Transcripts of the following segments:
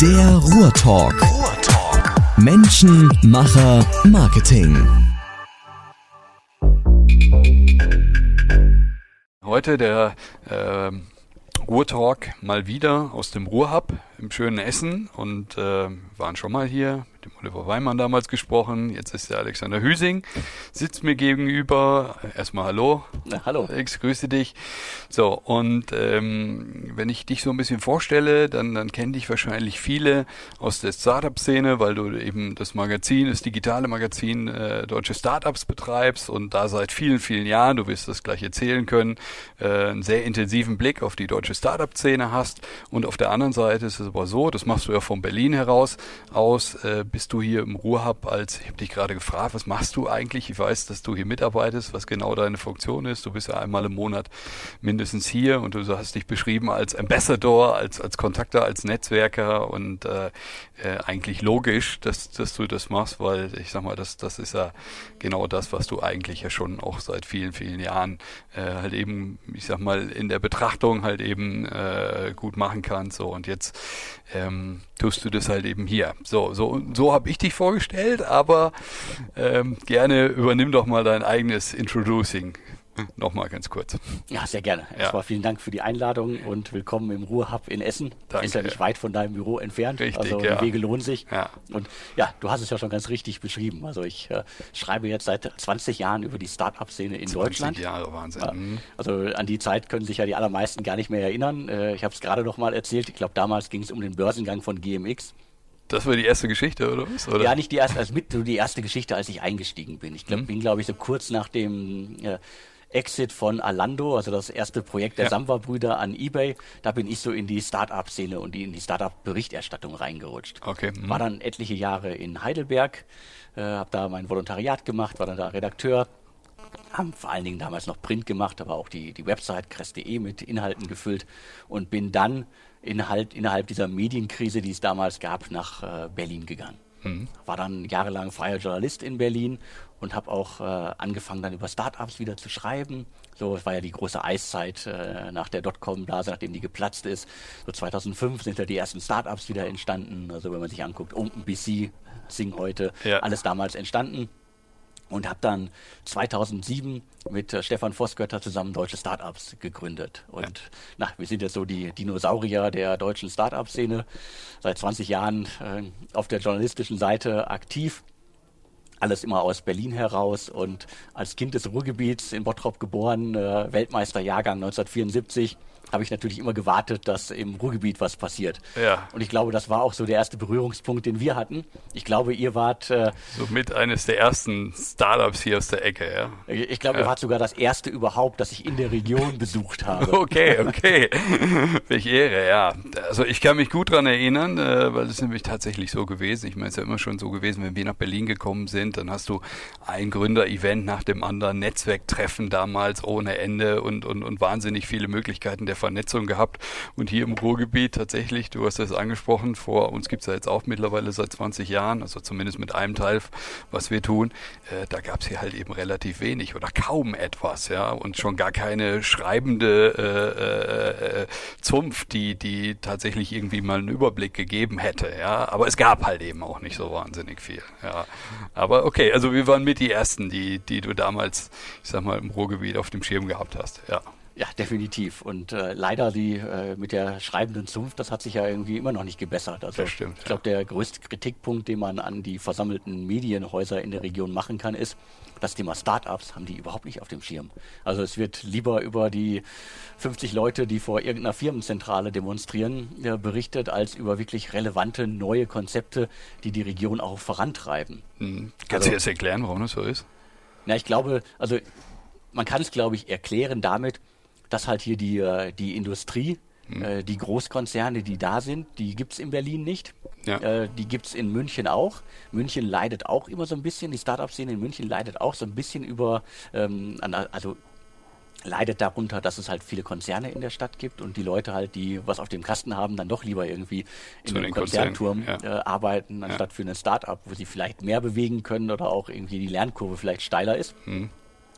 Der Ruhrtalk. Ruhrtalk. Menschen, Macher, Marketing. Heute der äh, Ruhrtalk mal wieder aus dem Ruhrhub im schönen Essen und äh, waren schon mal hier mit dem Oliver Weimann damals gesprochen. Jetzt ist der Alexander Hüsing, sitzt mir gegenüber. Erstmal Hallo. Na, hallo. Alex, grüße dich. So, und ähm, wenn ich dich so ein bisschen vorstelle, dann, dann kennen dich wahrscheinlich viele aus der Startup-Szene, weil du eben das Magazin, das digitale Magazin äh, Deutsche Startups betreibst und da seit vielen, vielen Jahren, du wirst das gleich erzählen können, äh, einen sehr intensiven Blick auf die deutsche Startup-Szene hast. Und auf der anderen Seite ist es aber so, das machst du ja von Berlin heraus aus, äh, bist du hier im Ruhrhub als, ich habe dich gerade gefragt, was machst du eigentlich? Ich weiß, dass du hier mitarbeitest, was genau deine Funktion ist. Du bist ja einmal im Monat mindestens hier und du hast dich beschrieben als Ambassador, als, als Kontakter, als Netzwerker und äh, äh, eigentlich logisch, dass, dass du das machst, weil ich sag mal, das, das ist ja genau das, was du eigentlich ja schon auch seit vielen, vielen Jahren äh, halt eben, ich sag mal, in der Betrachtung halt eben äh, gut machen kannst. So und jetzt ähm, tust du das halt eben hier. So, so, so habe ich dich vorgestellt, aber ähm, gerne übernimm doch mal dein eigenes Introducing. Nochmal ganz kurz. Ja, sehr gerne. Ja. Erstmal vielen Dank für die Einladung und willkommen im Ruhrhub in Essen. Danke. Ist ja nicht weit von deinem Büro entfernt. Richtig, also ja. die Wege lohnen sich. Ja. Und ja, du hast es ja schon ganz richtig beschrieben. Also ich äh, schreibe jetzt seit 20 Jahren über die Start-up-Szene in 20 Deutschland. Jahre Wahnsinn. Mhm. Also an die Zeit können sich ja die allermeisten gar nicht mehr erinnern. Äh, ich habe es gerade noch mal erzählt. Ich glaube, damals ging es um den Börsengang von GMX. Das war die erste Geschichte, oder was? Oder? Ja, nicht die erste, also mit so die erste Geschichte, als ich eingestiegen bin. Ich glaub, Mhm. bin, glaube ich, so kurz nach dem äh, Exit von Alando, also das erste Projekt der Ja. Samwa-Brüder an eBay, da bin ich so in die Start-up-Szene und in die Start-up-Berichterstattung reingerutscht. Okay, mhm. War dann etliche Jahre in Heidelberg, äh, habe da mein Volontariat gemacht, war dann da Redakteur, haben vor allen Dingen damals noch Print gemacht, aber auch die, die Website kress.de mit Inhalten gefüllt und bin dann inhalt, innerhalb dieser Medienkrise, die es damals gab, nach äh, Berlin gegangen. War dann jahrelang freier Journalist in Berlin und habe auch äh, angefangen, dann über Startups wieder zu schreiben. So, es war ja die große Eiszeit äh, nach der Dotcom-Blase, nachdem die geplatzt ist. So 2005 sind ja die ersten Startups wieder entstanden. Also wenn man sich anguckt, OpenBC, Sing heute, Ja. alles damals entstanden und habe dann 2007 mit äh, Stefan Vosgötter zusammen deutsche Startups gegründet. Und na, wir sind jetzt so die Dinosaurier der deutschen Startup-Szene, seit 20 Jahren äh, auf der journalistischen Seite aktiv. Alles immer aus Berlin heraus und als Kind des Ruhrgebiets in Bottrop geboren, äh, Weltmeisterjahrgang 1974, habe ich natürlich immer gewartet, dass im Ruhrgebiet was passiert. Ja. Und ich glaube, das war auch so der erste Berührungspunkt, den wir hatten. Ich glaube, ihr wart äh, Somit eines der ersten Startups hier aus der Ecke, ja. Ich glaube, ihr wart sogar das erste überhaupt, das ich in der Region besucht habe. Okay, okay. Welche Ehre, ja. Also ich kann mich gut dran erinnern, äh, weil es nämlich tatsächlich so gewesen. Ich meine, es ist ja immer schon so gewesen, wenn wir nach Berlin gekommen sind, dann hast du ein Gründer-Event nach dem anderen, Netzwerktreffen damals ohne Ende und, und, und wahnsinnig viele Möglichkeiten der Vernetzung gehabt. Und hier im Ruhrgebiet tatsächlich, du hast es angesprochen, vor uns gibt es ja jetzt auch mittlerweile seit 20 Jahren, also zumindest mit einem Teil, was wir tun, äh, da gab es hier halt eben relativ wenig oder kaum etwas, ja, und schon gar keine schreibende äh, äh, Zunft, die, die tatsächlich irgendwie mal einen Überblick gegeben hätte, ja. Aber es gab halt eben auch nicht so wahnsinnig viel, ja. Aber okay, also wir waren mit die ersten, die, die du damals, ich sag mal, im Ruhrgebiet auf dem Schirm gehabt hast, ja. Ja, definitiv. Und äh, leider die äh, mit der schreibenden Zunft, das hat sich ja irgendwie immer noch nicht gebessert. Also Das stimmt, ich glaube, der größte Kritikpunkt, den man an die versammelten Medienhäuser in der Region machen kann, ist, das Thema Startups haben die überhaupt nicht auf dem Schirm. Also es wird lieber über die 50 Leute, die vor irgendeiner Firmenzentrale demonstrieren, äh, berichtet, als über wirklich relevante neue Konzepte, die die Region auch vorantreiben. Hm. Kannst Also- du jetzt erklären, warum das so ist? Na, ich glaube, also man kann es, glaube ich, erklären damit, dass halt hier die, äh, die Industrie, äh, die Großkonzerne, die da sind, die gibt's in Berlin nicht. Ja. Äh, die gibt's in München auch. München leidet auch immer so ein bisschen, die Startup-Szene in München leidet auch so ein bisschen über, ähm, also leidet darunter, dass es halt viele Konzerne in der Stadt gibt und die Leute halt, die was auf dem Kasten haben, dann doch lieber irgendwie in einem Konzernturm ja. äh, arbeiten, anstatt für ein Start-up, wo sie vielleicht mehr bewegen können oder auch irgendwie die Lernkurve vielleicht steiler ist. Hm.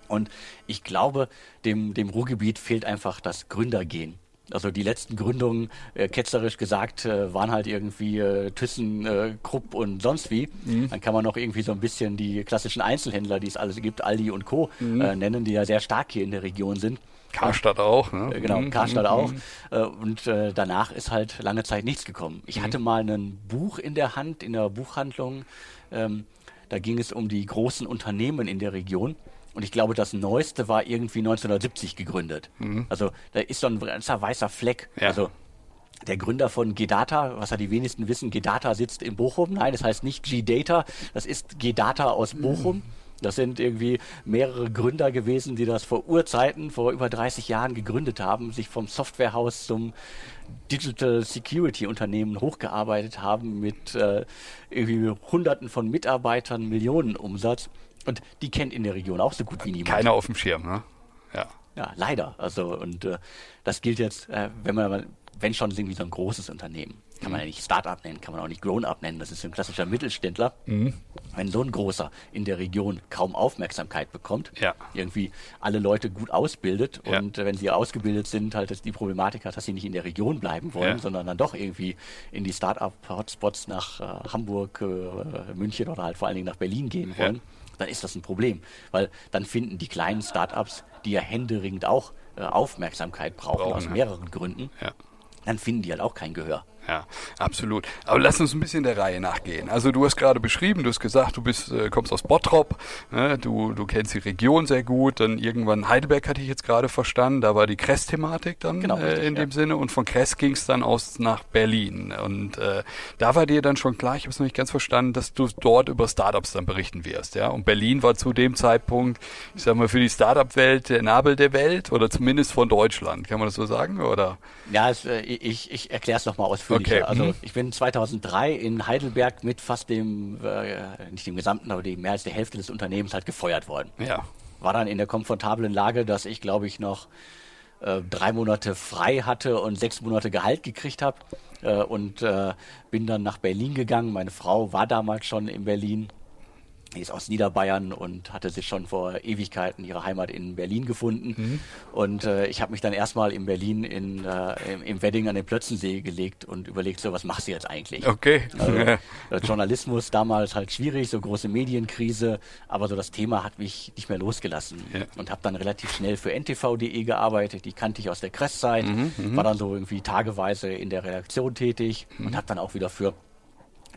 Und ich glaube, dem, dem Ruhrgebiet fehlt einfach das Gründergehen. Also die letzten Gründungen, äh, ketzerisch gesagt, äh, waren halt irgendwie äh, Thyssen, äh, Krupp und sonst wie. Mhm. Dann kann man noch irgendwie so ein bisschen die klassischen Einzelhändler, die es alles gibt, Aldi und Co. Mhm. Äh, nennen, die ja sehr stark hier in der Region sind. Karstadt auch, ne? Äh, genau, mhm. Karstadt mhm. auch. Äh, und äh, danach ist halt lange Zeit nichts gekommen. Ich mhm. hatte mal ein Buch in der Hand, in der Buchhandlung. Ähm, da ging es um die großen Unternehmen in der Region. Und ich glaube, das neueste war irgendwie 1970 gegründet. Mhm. Also da ist so ein ganzer weißer Fleck. Ja. Also der Gründer von Gedata, was ja die wenigsten wissen, Gedata sitzt in Bochum. Nein, das heißt nicht G-Data, das ist Gedata aus Bochum. Das sind irgendwie mehrere Gründer gewesen, die das vor Urzeiten, vor über 30 Jahren gegründet haben, sich vom Softwarehaus zum Digital Security Unternehmen hochgearbeitet haben mit äh, irgendwie Hunderten von Mitarbeitern, Millionen Umsatz. Und die kennt in der Region auch so gut wie niemand. Keiner auf dem Schirm, ne? Ja. Ja, leider. Also, und äh, das gilt jetzt, äh, wenn man, wenn schon irgendwie so ein großes Unternehmen, kann man ja nicht Start-up nennen, kann man auch nicht Grown-up nennen, das ist ein klassischer Mittelständler. Mhm. Wenn so ein großer in der Region kaum Aufmerksamkeit bekommt, ja. irgendwie alle Leute gut ausbildet ja. und äh, wenn sie ausgebildet sind, halt die Problematik hat, dass sie nicht in der Region bleiben wollen, ja. sondern dann doch irgendwie in die Start-up-Hotspots nach äh, Hamburg, äh, München oder halt vor allen Dingen nach Berlin gehen wollen dann ist das ein Problem. Weil dann finden die kleinen Startups, die ja händeringend auch äh, Aufmerksamkeit brauchen, brauchen aus ja. mehreren Gründen, ja. dann finden die halt auch kein Gehör. Ja, absolut. Aber lass uns ein bisschen der Reihe nachgehen. Also du hast gerade beschrieben, du hast gesagt, du bist, äh, kommst aus Bottrop, ne? du, du kennst die Region sehr gut, dann irgendwann Heidelberg hatte ich jetzt gerade verstanden, da war die Kress-Thematik dann genau, äh, in ja. dem Sinne und von Kress ging es dann aus nach Berlin. Und äh, da war dir dann schon klar, ich habe es noch nicht ganz verstanden, dass du dort über Startups dann berichten wirst. Ja? Und Berlin war zu dem Zeitpunkt, ich sag mal, für die Startup-Welt der Nabel der Welt oder zumindest von Deutschland. Kann man das so sagen? Oder? Ja, es, äh, ich, ich erkläre es nochmal ausführlich Okay. Also mhm. ich bin 2003 in Heidelberg mit fast dem, äh, nicht dem gesamten, aber die mehr als der Hälfte des Unternehmens halt gefeuert worden. Ja. War dann in der komfortablen Lage, dass ich, glaube ich, noch äh, drei Monate frei hatte und sechs Monate Gehalt gekriegt habe äh, und äh, bin dann nach Berlin gegangen. Meine Frau war damals schon in Berlin die ist aus Niederbayern und hatte sich schon vor Ewigkeiten ihre Heimat in Berlin gefunden. Mhm. Und äh, ich habe mich dann erstmal in Berlin in, äh, im, im, Wedding an den Plötzensee gelegt und überlegt, so was machst du jetzt eigentlich? Okay. Also, äh, Journalismus damals halt schwierig, so große Medienkrise, aber so das Thema hat mich nicht mehr losgelassen. Ja. Und habe dann relativ schnell für ntv.de gearbeitet, die kannte ich aus der Kresszeit, mhm, mhm, war dann so irgendwie tageweise in der Redaktion tätig mhm. und habe dann auch wieder für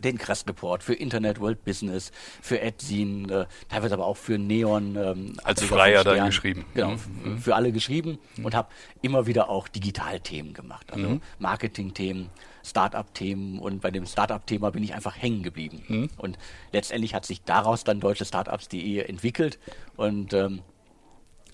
den Crest Report, für Internet World Business, für Edzin, äh, teilweise aber auch für Neon. Ähm, Als Freier dann geschrieben. Genau, mhm. für alle geschrieben mhm. und habe immer wieder auch Digitalthemen gemacht, also mhm. Marketing-Themen, Startup-Themen und bei dem Startup-Thema bin ich einfach hängen geblieben. Mhm. Und letztendlich hat sich daraus dann deutsche Startups.de entwickelt und ähm,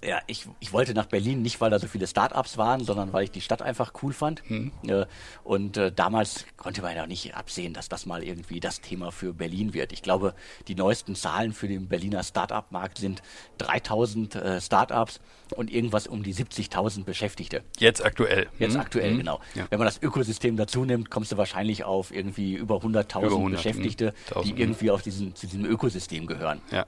ja, ich, ich wollte nach Berlin nicht, weil da so viele Startups waren, sondern weil ich die Stadt einfach cool fand. Hm. Äh, und äh, damals konnte man ja nicht absehen, dass das mal irgendwie das Thema für Berlin wird. Ich glaube, die neuesten Zahlen für den Berliner Startup-Markt sind 3000 äh, Startups und irgendwas um die 70.000 Beschäftigte. Jetzt aktuell. Jetzt hm. aktuell, hm. genau. Ja. Wenn man das Ökosystem dazu nimmt, kommst du wahrscheinlich auf irgendwie über 100.000 100, Beschäftigte, die irgendwie auf diesen, zu diesem Ökosystem gehören. Ja.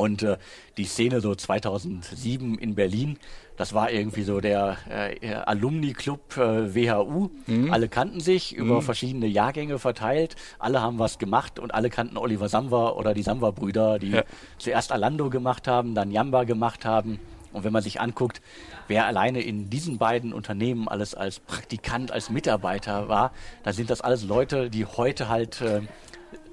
Und äh, die Szene so 2007 in Berlin, das war irgendwie so der äh, Alumni-Club äh, WHU. Mhm. Alle kannten sich über mhm. verschiedene Jahrgänge verteilt. Alle haben was gemacht und alle kannten Oliver Samwer oder die Samwer-Brüder, die ja. zuerst Alando gemacht haben, dann Jamba gemacht haben. Und wenn man sich anguckt, wer alleine in diesen beiden Unternehmen alles als Praktikant, als Mitarbeiter war, dann sind das alles Leute, die heute halt äh,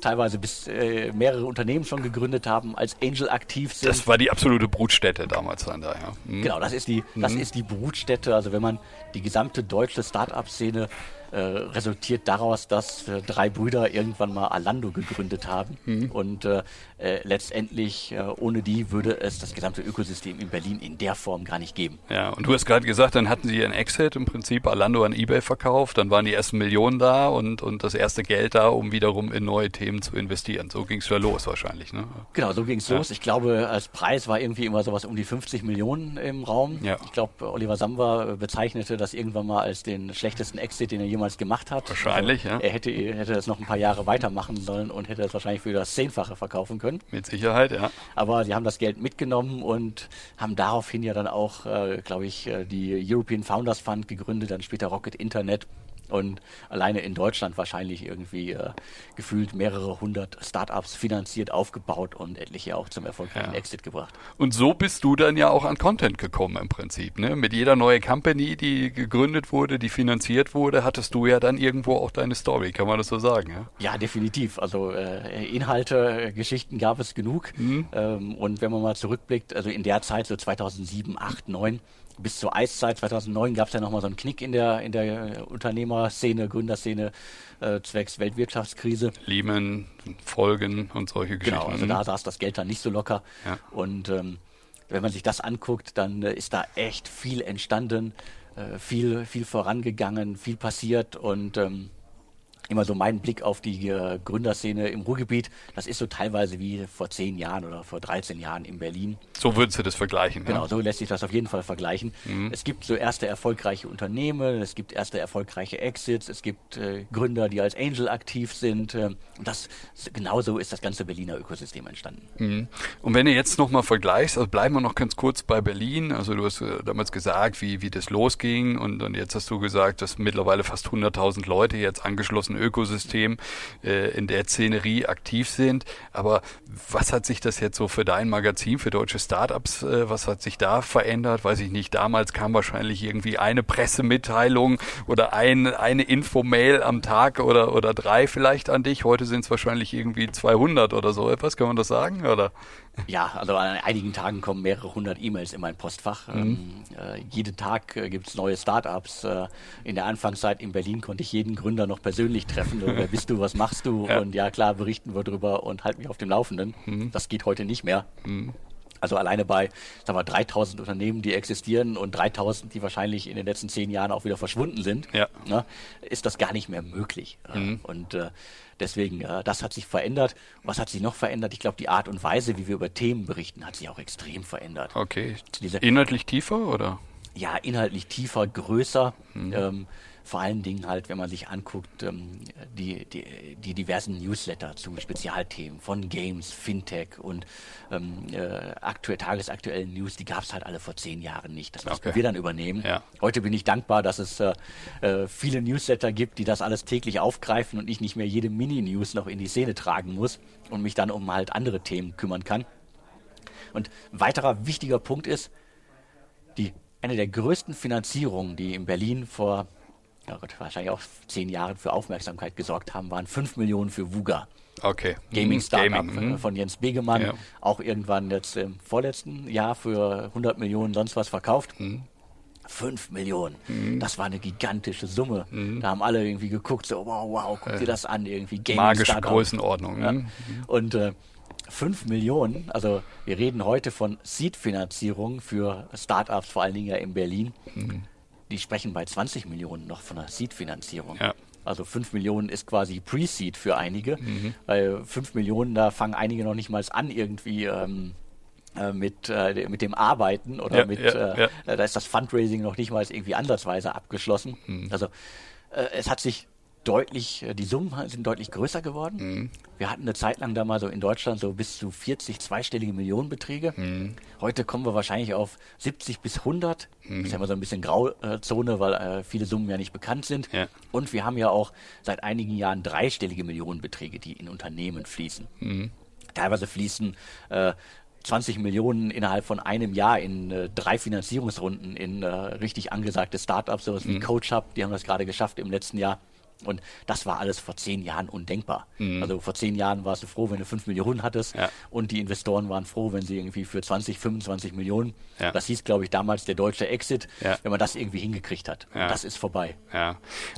teilweise bis äh, mehrere Unternehmen schon gegründet haben, als Angel aktiv sind. Das war die absolute Brutstätte damals dann da, ja. Mhm. Genau, das ist die, das mhm. ist die Brutstätte. Also wenn man die gesamte deutsche Start-up-Szene äh, resultiert daraus, dass äh, drei Brüder irgendwann mal Alando gegründet haben. Mhm. Und äh, äh letztendlich, äh, ohne die würde es das gesamte Ökosystem in Berlin in der Form gar nicht geben. Ja, und du hast gerade gesagt, dann hatten sie ihren Exit im Prinzip Alando an Ebay verkauft, dann waren die ersten Millionen da und, und das erste Geld da, um wiederum in neue Themen zu investieren. So ging es ja los wahrscheinlich. Ne? Genau, so ging es ja. los. Ich glaube, als Preis war irgendwie immer sowas um die 50 Millionen im Raum. Ja. Ich glaube, Oliver Samwer bezeichnete das irgendwann mal als den schlechtesten Exit, den er jemals damals gemacht hat. Wahrscheinlich, also, ja. Er hätte, hätte das noch ein paar Jahre weitermachen sollen und hätte das wahrscheinlich für das Zehnfache verkaufen können. Mit Sicherheit, ja. Aber sie haben das Geld mitgenommen und haben daraufhin ja dann auch, äh, glaube ich, äh, die European Founders Fund gegründet, dann später Rocket Internet und alleine in Deutschland wahrscheinlich irgendwie äh, gefühlt mehrere hundert Startups finanziert, aufgebaut und etliche auch zum erfolgreichen ja. Exit gebracht. Und so bist du dann ja auch an Content gekommen im Prinzip. Ne? Mit jeder neue Company, die gegründet wurde, die finanziert wurde, hattest du ja dann irgendwo auch deine Story, kann man das so sagen? Ja, ja definitiv. Also äh, Inhalte, Geschichten gab es genug. Mhm. Ähm, und wenn man mal zurückblickt, also in der Zeit, so 2007, 8, 9, bis zur Eiszeit 2009 gab es ja nochmal so einen Knick in der, in der Unternehmerszene, Gründerszene äh, zwecks Weltwirtschaftskrise. Lehman, Folgen und solche Geschichten. Genau, also da saß das Geld dann nicht so locker. Ja. Und ähm, wenn man sich das anguckt, dann äh, ist da echt viel entstanden, äh, viel, viel vorangegangen, viel passiert und ähm, immer so mein Blick auf die äh, Gründerszene im Ruhrgebiet. Das ist so teilweise wie vor zehn Jahren oder vor 13 Jahren in Berlin. So würdest du das vergleichen? Genau, ja? so lässt sich das auf jeden Fall vergleichen. Mhm. Es gibt so erste erfolgreiche Unternehmen, es gibt erste erfolgreiche Exits, es gibt äh, Gründer, die als Angel aktiv sind. Äh, und das genauso ist das ganze Berliner Ökosystem entstanden. Mhm. Und wenn du jetzt nochmal vergleichst, also bleiben wir noch ganz kurz bei Berlin. Also du hast äh, damals gesagt, wie, wie das losging und, und jetzt hast du gesagt, dass mittlerweile fast 100.000 Leute jetzt angeschlossen Ökosystem äh, in der Szenerie aktiv sind. Aber was hat sich das jetzt so für dein Magazin, für deutsche Startups, äh, was hat sich da verändert? Weiß ich nicht. Damals kam wahrscheinlich irgendwie eine Pressemitteilung oder ein, eine Infomail am Tag oder, oder drei vielleicht an dich. Heute sind es wahrscheinlich irgendwie 200 oder so etwas. Kann man das sagen? Oder? Ja, also an einigen Tagen kommen mehrere hundert E-Mails in mein Postfach. Mhm. Ähm, äh, jeden Tag äh, gibt es neue Startups. Äh, in der Anfangszeit in Berlin konnte ich jeden Gründer noch persönlich treffen. wer bist du, was machst du? Ja. Und ja, klar, berichten wir drüber und halten mich auf dem Laufenden. Mhm. Das geht heute nicht mehr. Mhm. Also alleine bei sagen wir, 3000 Unternehmen, die existieren und 3000, die wahrscheinlich in den letzten zehn Jahren auch wieder verschwunden sind, ja. ne, ist das gar nicht mehr möglich. Mhm. Und äh, deswegen, äh, das hat sich verändert. Was hat sich noch verändert? Ich glaube, die Art und Weise, wie wir über Themen berichten, hat sich auch extrem verändert. Okay. Diese, inhaltlich tiefer oder? Ja, inhaltlich tiefer, größer. Mhm. Ähm, vor allen Dingen halt, wenn man sich anguckt, ähm, die, die, die, diversen Newsletter zu Spezialthemen von Games, Fintech und ähm, äh, aktuell, tagesaktuellen News, die gab es halt alle vor zehn Jahren nicht. Das mussten okay. wir dann übernehmen. Ja. Heute bin ich dankbar, dass es äh, äh, viele Newsletter gibt, die das alles täglich aufgreifen und ich nicht mehr jede Mini-News noch in die Szene tragen muss und mich dann um halt andere Themen kümmern kann. Und weiterer wichtiger Punkt ist, die eine der größten Finanzierungen, die in Berlin vor ja Gott, wahrscheinlich auch zehn Jahre für Aufmerksamkeit gesorgt haben, waren fünf Millionen für VUGA. Okay. Gaming Startup Gaming. Mhm. von Jens Begemann, ja. auch irgendwann jetzt im vorletzten Jahr für 100 Millionen sonst was verkauft. Mhm. 5 Millionen. Mhm. Das war eine gigantische Summe. Mhm. Da haben alle irgendwie geguckt, so wow, wow, guck dir das an, irgendwie Gaming Magische Startup. Größenordnung. Ja. Mhm. Und äh, 5 Millionen, also wir reden heute von Seed-Finanzierung für Startups, vor allen Dingen ja in Berlin. Die sprechen bei 20 Millionen noch von einer Seed-Finanzierung. Ja. Also 5 Millionen ist quasi Pre-Seed für einige. Mhm. Weil 5 Millionen, da fangen einige noch nicht mal an, irgendwie ähm, äh, mit, äh, mit dem Arbeiten oder ja, mit, ja, äh, da ist das Fundraising noch nicht mal irgendwie ansatzweise abgeschlossen. Mhm. Also äh, es hat sich deutlich, äh, die Summen sind deutlich größer geworden. Mhm. Wir hatten eine Zeit lang da mal so in Deutschland so bis zu 40 zweistellige Millionenbeträge. Mhm. Heute kommen wir wahrscheinlich auf 70 bis 100. Mhm. Das ist ja immer so ein bisschen Grauzone, weil äh, viele Summen ja nicht bekannt sind. Ja. Und wir haben ja auch seit einigen Jahren dreistellige Millionenbeträge, die in Unternehmen fließen. Mhm. Teilweise fließen äh, 20 Millionen innerhalb von einem Jahr in äh, drei Finanzierungsrunden in äh, richtig angesagte Startups, sowas wie mhm. CoachUp, die haben das gerade geschafft im letzten Jahr. Und das war alles vor zehn Jahren undenkbar. Mhm. Also vor zehn Jahren warst du froh, wenn du fünf Millionen hattest ja. und die Investoren waren froh, wenn sie irgendwie für 20, 25 Millionen, ja. das hieß, glaube ich, damals der deutsche Exit, ja. wenn man das irgendwie hingekriegt hat. Das ist vorbei.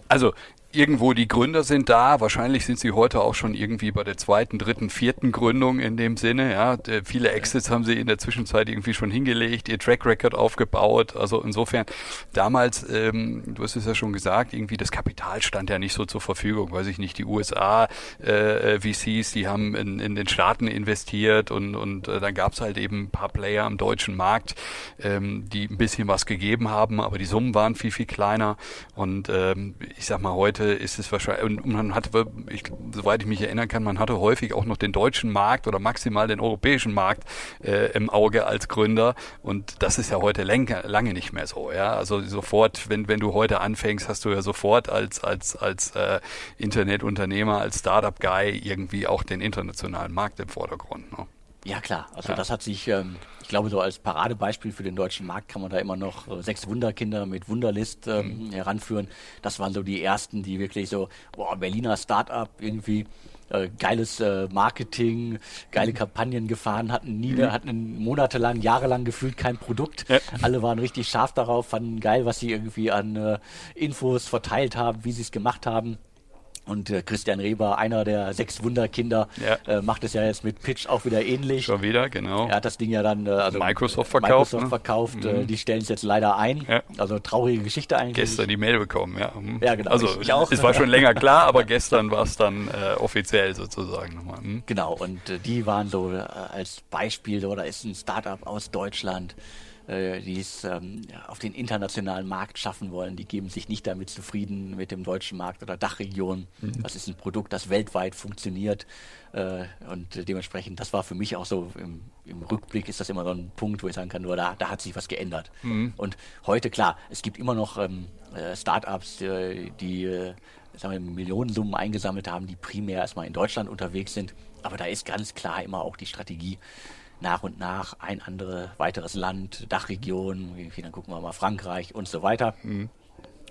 Also irgendwo die Gründer sind da. Wahrscheinlich sind sie heute auch schon irgendwie bei der zweiten, dritten, vierten Gründung in dem Sinne. Ja, viele Exits haben sie in der Zwischenzeit irgendwie schon hingelegt, ihr Track Record aufgebaut. Also insofern damals, ähm, du hast es ja schon gesagt, irgendwie das Kapital stand ja nicht so zur Verfügung. Weiß ich nicht, die USA äh, VCs, die haben in, in den Staaten investiert und und äh, dann gab es halt eben ein paar Player am deutschen Markt, ähm, die ein bisschen was gegeben haben, aber die Summen waren viel viel kleiner. Und ähm, ich sag mal heute heute ist es wahrscheinlich, und man hatte, ich, soweit ich mich erinnern kann, man hatte häufig auch noch den deutschen Markt oder maximal den europäischen Markt äh, im Auge als Gründer. Und das ist ja heute lange, lange nicht mehr so. Ja, also sofort, wenn wenn du heute anfängst, hast du ja sofort als als als äh, Internetunternehmer, als Startup-Guy irgendwie auch den internationalen Markt im Vordergrund. Ne? Ja klar, also ja. das hat sich, ähm, glaube, so als Paradebeispiel für den deutschen Markt kann man da immer noch äh, sechs Wunderkinder mit Wunderlist ähm, mhm. heranführen. Das waren so die ersten, die wirklich so, boah, Berliner Startup irgendwie. Äh, geiles äh, Marketing, geile Kampagnen gefahren, hatten nie, mhm. hatten monatelang, jahrelang gefühlt kein Produkt. Ja. Alle waren richtig scharf darauf, fanden geil, was sie irgendwie an äh, Infos verteilt haben, wie sie es gemacht haben. Und äh, Christian Reber, einer der sechs Wunderkinder, ja. äh, macht es ja jetzt mit Pitch auch wieder ähnlich. Schon wieder, genau. Er hat das Ding ja dann äh, also Microsoft verkauft. Microsoft ne? verkauft. Äh, mhm. die stellen es jetzt leider ein. Ja. Also traurige Geschichte eigentlich. Gestern die Mail bekommen, ja. Mhm. Ja, genau. Also ich, ich auch. es war schon länger klar, aber gestern war es dann äh, offiziell sozusagen nochmal. Mhm. Genau, und äh, die waren so als Beispiel, oder ist ein Startup aus Deutschland äh, die es ähm, auf den internationalen Markt schaffen wollen. Die geben sich nicht damit zufrieden mit dem deutschen Markt oder Dachregion. Mhm. Das ist ein Produkt, das weltweit funktioniert. Äh, und dementsprechend, das war für mich auch so im, im, Rückblick ist das immer so ein Punkt, wo ich sagen kann, nur da, da hat sich was geändert. Mhm. Und heute, klar, es gibt immer noch ähm, äh, Startups, äh, die sagen wir, Millionensummen eingesammelt haben, die primär erstmal in Deutschland unterwegs sind. Aber da ist ganz klar immer auch die Strategie, nach und nach ein anderes weiteres Land, Dachregion, wie dann gucken wir mal Frankreich und so weiter. Mhm.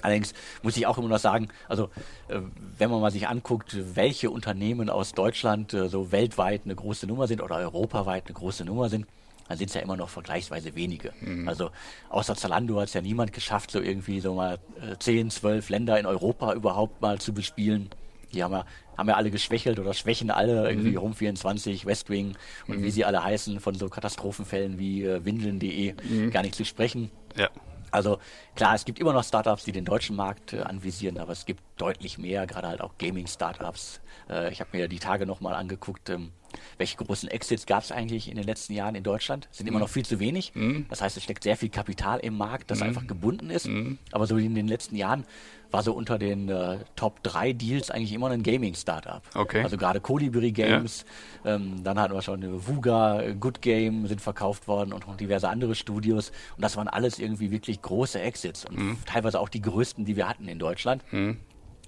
Allerdings muss ich auch immer noch sagen, also äh, wenn man mal sich anguckt, welche Unternehmen aus Deutschland äh, so weltweit eine große Nummer sind oder europaweit eine große Nummer sind, dann sind es ja immer noch vergleichsweise wenige. Mhm. Also außer Zalando hat es ja niemand geschafft, so irgendwie so mal äh, 10, 12 Länder in Europa überhaupt mal zu bespielen. Die haben ja, haben ja alle geschwächelt oder schwächen alle, irgendwie mhm. Rum24, Westwing und mhm. wie sie alle heißen, von so Katastrophenfällen wie äh, Windeln.de mhm. gar nicht zu sprechen. Ja. Also klar, es gibt immer noch Startups, die den deutschen Markt äh, anvisieren, aber es gibt deutlich mehr, gerade halt auch Gaming-Startups. Äh, ich habe mir die Tage nochmal angeguckt, ähm, welche großen Exits gab es eigentlich in den letzten Jahren in Deutschland? Sind immer mhm. noch viel zu wenig. Mhm. Das heißt, es steckt sehr viel Kapital im Markt, das mhm. einfach gebunden ist. Mhm. Aber so in den letzten Jahren war so unter den äh, Top 3 Deals eigentlich immer ein Gaming-Startup. Okay. Also gerade Colibri Games, ja. ähm, dann hatten wir schon eine Vuga, Good Game sind verkauft worden und noch diverse andere Studios. Und das waren alles irgendwie wirklich große Exits und mhm. teilweise auch die größten, die wir hatten in Deutschland.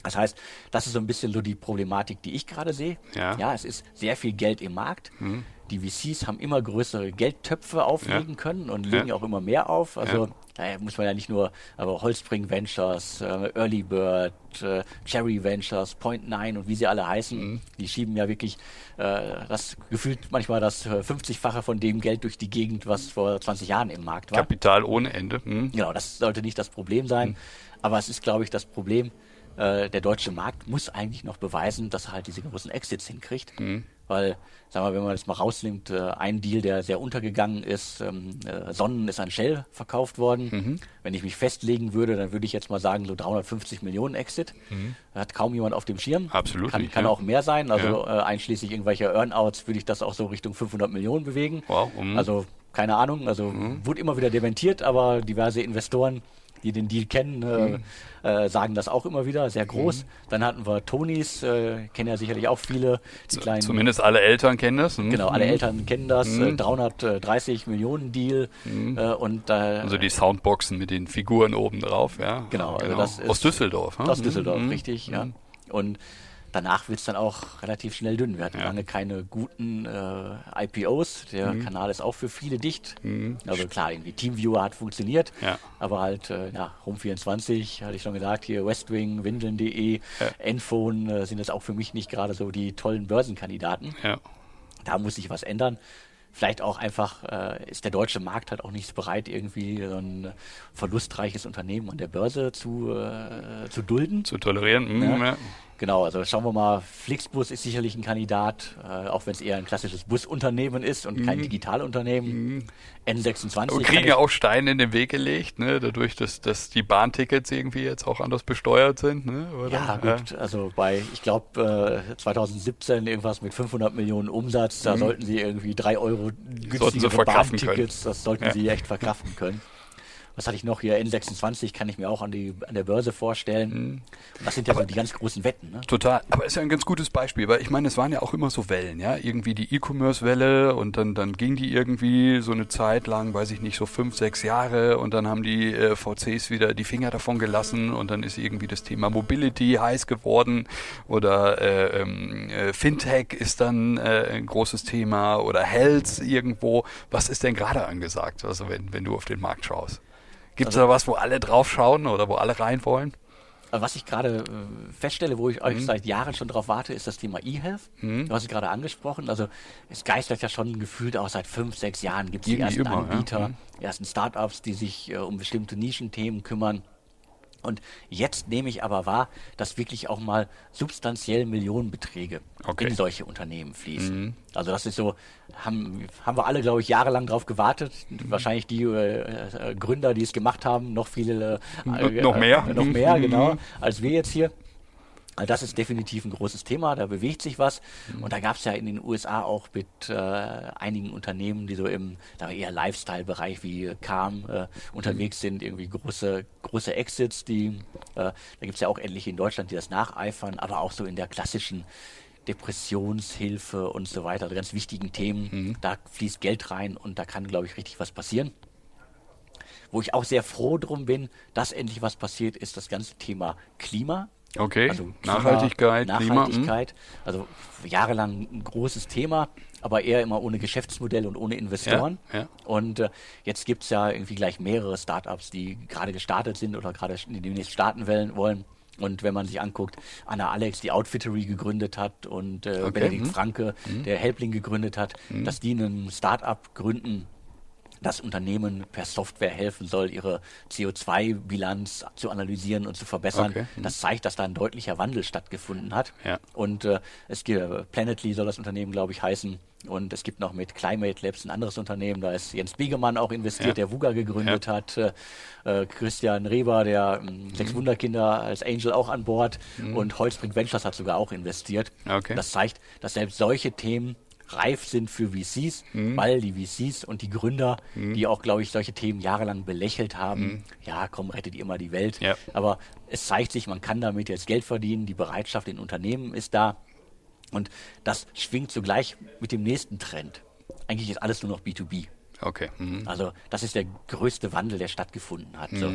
Das heißt, das ist so ein bisschen so die Problematik, die ich gerade sehe. Ja. ja, es ist sehr viel Geld im Markt. Mhm. Die VCs haben immer größere Geldtöpfe auflegen ja. können und legen ja. auch immer mehr auf. Also da muss man ja nicht nur, aber Holzspring Ventures, äh, Early Bird, äh, Cherry Ventures, Point Nine und wie sie alle heißen, mhm. die schieben ja wirklich äh, das gefühlt manchmal das 50-fache von dem Geld durch die Gegend, was vor 20 Jahren im Markt war. Kapital ohne Ende. Mhm. Genau, das sollte nicht das Problem sein. Mhm. Aber es ist, glaube ich, das Problem, äh, der deutsche Markt muss eigentlich noch beweisen, dass er halt diese großen Exits hinkriegt. Mhm. Weil, sagen wir, wenn man das mal rausnimmt, äh, ein Deal, der sehr untergegangen ist, ähm, äh, Sonnen ist an Shell verkauft worden. Mhm. Wenn ich mich festlegen würde, dann würde ich jetzt mal sagen, so 350 Millionen Exit. Mhm. Hat kaum jemand auf dem Schirm. Absolut. Kann, kann ja. auch mehr sein. Also ja. äh, einschließlich irgendwelcher Earnouts würde ich das auch so Richtung 500 Millionen bewegen. Wow. Mhm. Also keine Ahnung, also mhm. wurde immer wieder dementiert, aber diverse Investoren die den Deal kennen, äh, mhm. äh, sagen das auch immer wieder, sehr groß. Mhm. Dann hatten wir Tonys, äh, kennen ja sicherlich auch viele. Die kleinen, Zumindest alle Eltern kennen das. Mhm. Genau, alle mhm. Eltern kennen das. Mhm. 330 äh, Millionen Deal. Mhm. Äh, und, also die Soundboxen mit den Figuren oben drauf, ja. Genau, also genau. das ist aus Düsseldorf. Hm? Aus Düsseldorf, richtig, ja. Und danach wird es dann auch relativ schnell dünn. Wir hatten ja. lange keine guten äh, IPOs. Der mhm. Kanal ist auch für viele dicht. Mhm. Also klar, irgendwie Teamviewer hat funktioniert, ja. aber halt äh, ja, Home24, hatte ich schon gesagt, hier Westwing, Windeln.de, ja. Enphone äh, sind jetzt auch für mich nicht gerade so die tollen Börsenkandidaten. Da muss sich was ändern vielleicht auch einfach äh, ist der deutsche Markt halt auch nicht bereit, irgendwie so ein verlustreiches Unternehmen an der Börse zu, äh, zu dulden. Zu tolerieren. Mhm, ja. Ja. Genau, also schauen wir mal, Flixbus ist sicherlich ein Kandidat, äh, auch wenn es eher ein klassisches Busunternehmen ist und mhm. kein Digitalunternehmen. Mhm. N26. Wir kriegen ja auch Steine in den Weg gelegt, ne? dadurch, dass, dass die Bahntickets irgendwie jetzt auch anders besteuert sind. Ne? Oder? Ja, gut, ja. also bei, ich glaube, äh, 2017 irgendwas mit 500 Millionen Umsatz, da mhm. sollten sie irgendwie drei Euro günstigere Bahntickets, das sollten ja. sie echt verkraften können. Was hatte ich noch hier? N26 kann ich mir auch an, die, an der Börse vorstellen. Mhm. Und das sind ja aber so die ganz großen Wetten. Ne? Total. Aber ist ja ein ganz gutes Beispiel, weil ich meine, es waren ja auch immer so Wellen, ja. Irgendwie die E-Commerce-Welle und dann, dann ging die irgendwie so eine Zeit lang, weiß ich nicht, so fünf, sechs Jahre und dann haben die äh, VCs wieder die Finger davon gelassen und dann ist irgendwie das Thema Mobility heiß geworden oder äh, ähm, äh, Fintech ist dann äh, ein großes Thema oder Health irgendwo. Was ist denn gerade angesagt, also wenn, wenn du auf den Markt schaust? Gibt es also, da was, wo alle drauf schauen oder wo alle rein wollen? Was ich gerade äh, feststelle, wo ich euch mhm. seit Jahren schon drauf warte, ist das Thema E-Health. Mhm. Du hast es gerade angesprochen. Also es geistert ja schon gefühlt auch seit fünf, sechs Jahren gibt es die ersten immer, Anbieter, ja? mhm. ersten Startups, die sich äh, um bestimmte Nischenthemen kümmern. Und jetzt nehme ich aber wahr, dass wirklich auch mal substanziell Millionenbeträge okay. in solche Unternehmen fließen. Mhm. Also das ist so, haben, haben wir alle, glaube ich, jahrelang drauf gewartet. Mhm. Wahrscheinlich die äh, Gründer, die es gemacht haben, noch viele, äh, noch mehr, äh, noch mehr, mhm. genau, als wir jetzt hier. Also das ist definitiv ein großes Thema, da bewegt sich was. Mhm. Und da gab es ja in den USA auch mit äh, einigen Unternehmen, die so im eher Lifestyle-Bereich wie Calm äh, unterwegs mhm. sind, irgendwie große, große Exits, die, äh, da gibt es ja auch etliche in Deutschland, die das nacheifern, aber auch so in der klassischen Depressionshilfe und so weiter, also ganz wichtigen Themen. Mhm. Da fließt Geld rein und da kann, glaube ich, richtig was passieren. Wo ich auch sehr froh drum bin, dass endlich was passiert, ist das ganze Thema Klima. Okay, also Klima, Nachhaltigkeit, Nachhaltigkeit. Klima, also jahrelang ein großes Thema, aber eher immer ohne Geschäftsmodell und ohne Investoren. Ja, ja. Und äh, jetzt gibt es ja irgendwie gleich mehrere Startups, die gerade gestartet sind oder gerade demnächst starten wollen. Und wenn man sich anguckt, Anna Alex, die Outfittery gegründet hat und äh, okay. Benedikt hm. Franke, hm. der Helpling gegründet hat, hm. dass die einen Startup gründen, das Unternehmen per Software helfen soll, ihre CO2-Bilanz zu analysieren und zu verbessern. Okay. Mhm. Das zeigt, dass da ein deutlicher Wandel stattgefunden hat. Ja. Und äh, es gibt Planetly soll das Unternehmen, glaube ich, heißen. Und es gibt noch mit Climate Labs ein anderes Unternehmen, da ist Jens Biegemann auch investiert, ja. der VUGA gegründet ja. hat. Äh, äh Christian Reber, der äh, mhm. Sechs Wunderkinder als Angel auch an Bord. Mhm. Und Holzbrink Ventures hat sogar auch investiert. Okay. Das zeigt, dass selbst solche Themen reif sind für VCs, mhm. weil die VCs und die Gründer, mhm. die auch, glaube ich, solche Themen jahrelang belächelt haben, mhm. ja, komm, rettet ihr immer die Welt. Ja. Aber es zeigt sich, man kann damit jetzt Geld verdienen, die Bereitschaft in Unternehmen ist da. Und das schwingt zugleich mit dem nächsten Trend. Eigentlich ist alles nur noch B2B. Okay. Mhm. Also das ist der größte Wandel, der stattgefunden hat. So,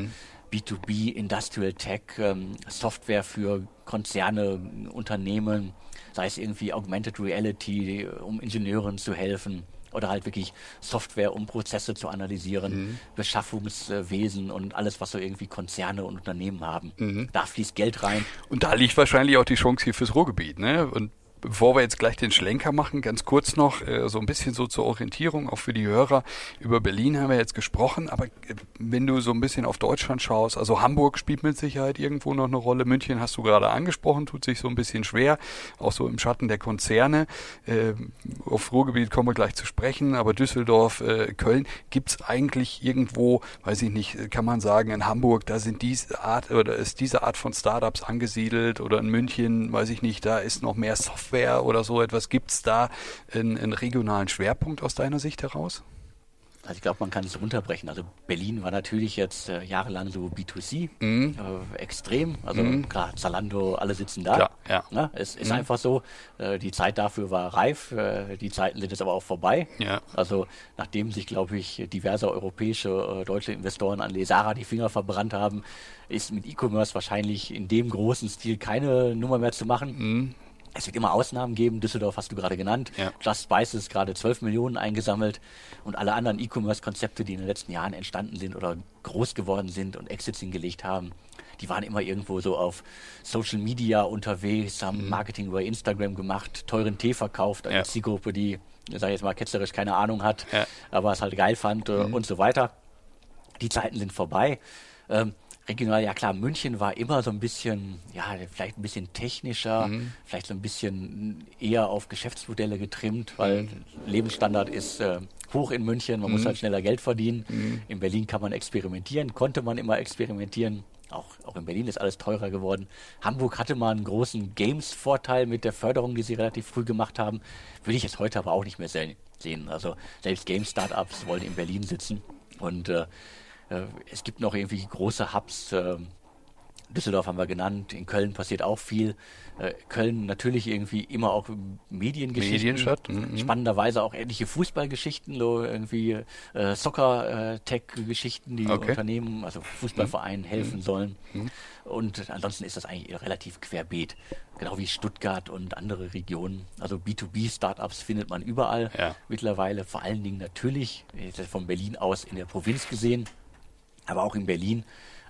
B2B, mhm. Industrial Tech, ähm, Software für Konzerne, Unternehmen, sei es irgendwie Augmented Reality, um Ingenieuren zu helfen oder halt wirklich Software, um Prozesse zu analysieren, mhm. Beschaffungswesen und alles, was so irgendwie Konzerne und Unternehmen haben. Mhm. Da fließt Geld rein. Und da liegt wahrscheinlich auch die Chance hier fürs Ruhrgebiet, ne? Und Bevor wir jetzt gleich den Schlenker machen, ganz kurz noch äh, so ein bisschen so zur Orientierung, auch für die Hörer. Über Berlin haben wir jetzt gesprochen, aber äh, wenn du so ein bisschen auf Deutschland schaust, also Hamburg spielt mit Sicherheit irgendwo noch eine Rolle. München hast du gerade angesprochen, tut sich so ein bisschen schwer, auch so im Schatten der Konzerne. Äh, auf Ruhrgebiet kommen wir gleich zu sprechen, aber Düsseldorf, äh, Köln, gibt es eigentlich irgendwo, weiß ich nicht, kann man sagen, in Hamburg, da sind diese Art oder ist diese Art von Startups angesiedelt oder in München, weiß ich nicht, da ist noch mehr Software Software oder so etwas, gibt es da einen, einen regionalen Schwerpunkt aus deiner Sicht heraus? Also ich glaube, man kann es runterbrechen. Also Berlin war natürlich jetzt äh, jahrelang so B2C, mhm. äh, extrem. Also mhm. klar, Zalando, alle sitzen da. Klar, ja. ja. es ist mhm. einfach so. Äh, die Zeit dafür war reif. Äh, die Zeiten sind jetzt aber auch vorbei. Ja. Also nachdem sich, glaube ich, diverse europäische, äh, deutsche Investoren an Lesara die Finger verbrannt haben, ist mit E-Commerce wahrscheinlich in dem großen Stil keine Nummer mehr zu machen. Es wird immer Ausnahmen geben. Düsseldorf hast du gerade genannt. Ja. Just Spices gerade 12 Millionen eingesammelt und alle anderen E-Commerce-Konzepte, die in den letzten Jahren entstanden sind oder groß geworden sind und Exits hingelegt haben, die waren immer irgendwo so auf Social Media unterwegs, haben mhm. Marketing über Instagram gemacht, teuren Tee verkauft, eine ja. Zielgruppe, die, sag ich jetzt mal, ketzerisch keine Ahnung hat, ja. aber es halt geil fand äh, mhm. und so weiter. Die Zeiten sind vorbei. Ähm, regional, ja klar, München war immer so ein bisschen, ja, vielleicht ein bisschen technischer, mhm. vielleicht so ein bisschen eher auf Geschäftsmodelle getrimmt, weil mhm. Lebensstandard ist äh, hoch in München, man mhm. muss halt schneller Geld verdienen. Mhm. In Berlin kann man experimentieren, konnte man immer experimentieren. Auch, auch in Berlin ist alles teurer geworden. Hamburg hatte mal einen großen Games-Vorteil mit der Förderung, die sie relativ früh gemacht haben. Würde ich jetzt heute aber auch nicht mehr sehen. Also selbst Game-Startups wollen in Berlin sitzen. Und äh, äh, es gibt noch irgendwie große Hubs. Äh, Düsseldorf haben wir genannt, in Köln passiert auch viel. Äh, Köln natürlich irgendwie immer auch Mediengeschichten. Medienstadt. Mhm. Spannenderweise auch ähnliche Fußballgeschichten, so irgendwie äh, Soccer-Tech-Geschichten, die Okay. Unternehmen, also Fußballvereinen helfen sollen. Mhm. Und ansonsten ist das eigentlich relativ querbeet. Genau wie Stuttgart und andere Regionen. Also B2B-Startups findet man überall Ja. mittlerweile. Vor allen Dingen natürlich, von Berlin aus in der Provinz gesehen, aber auch in Berlin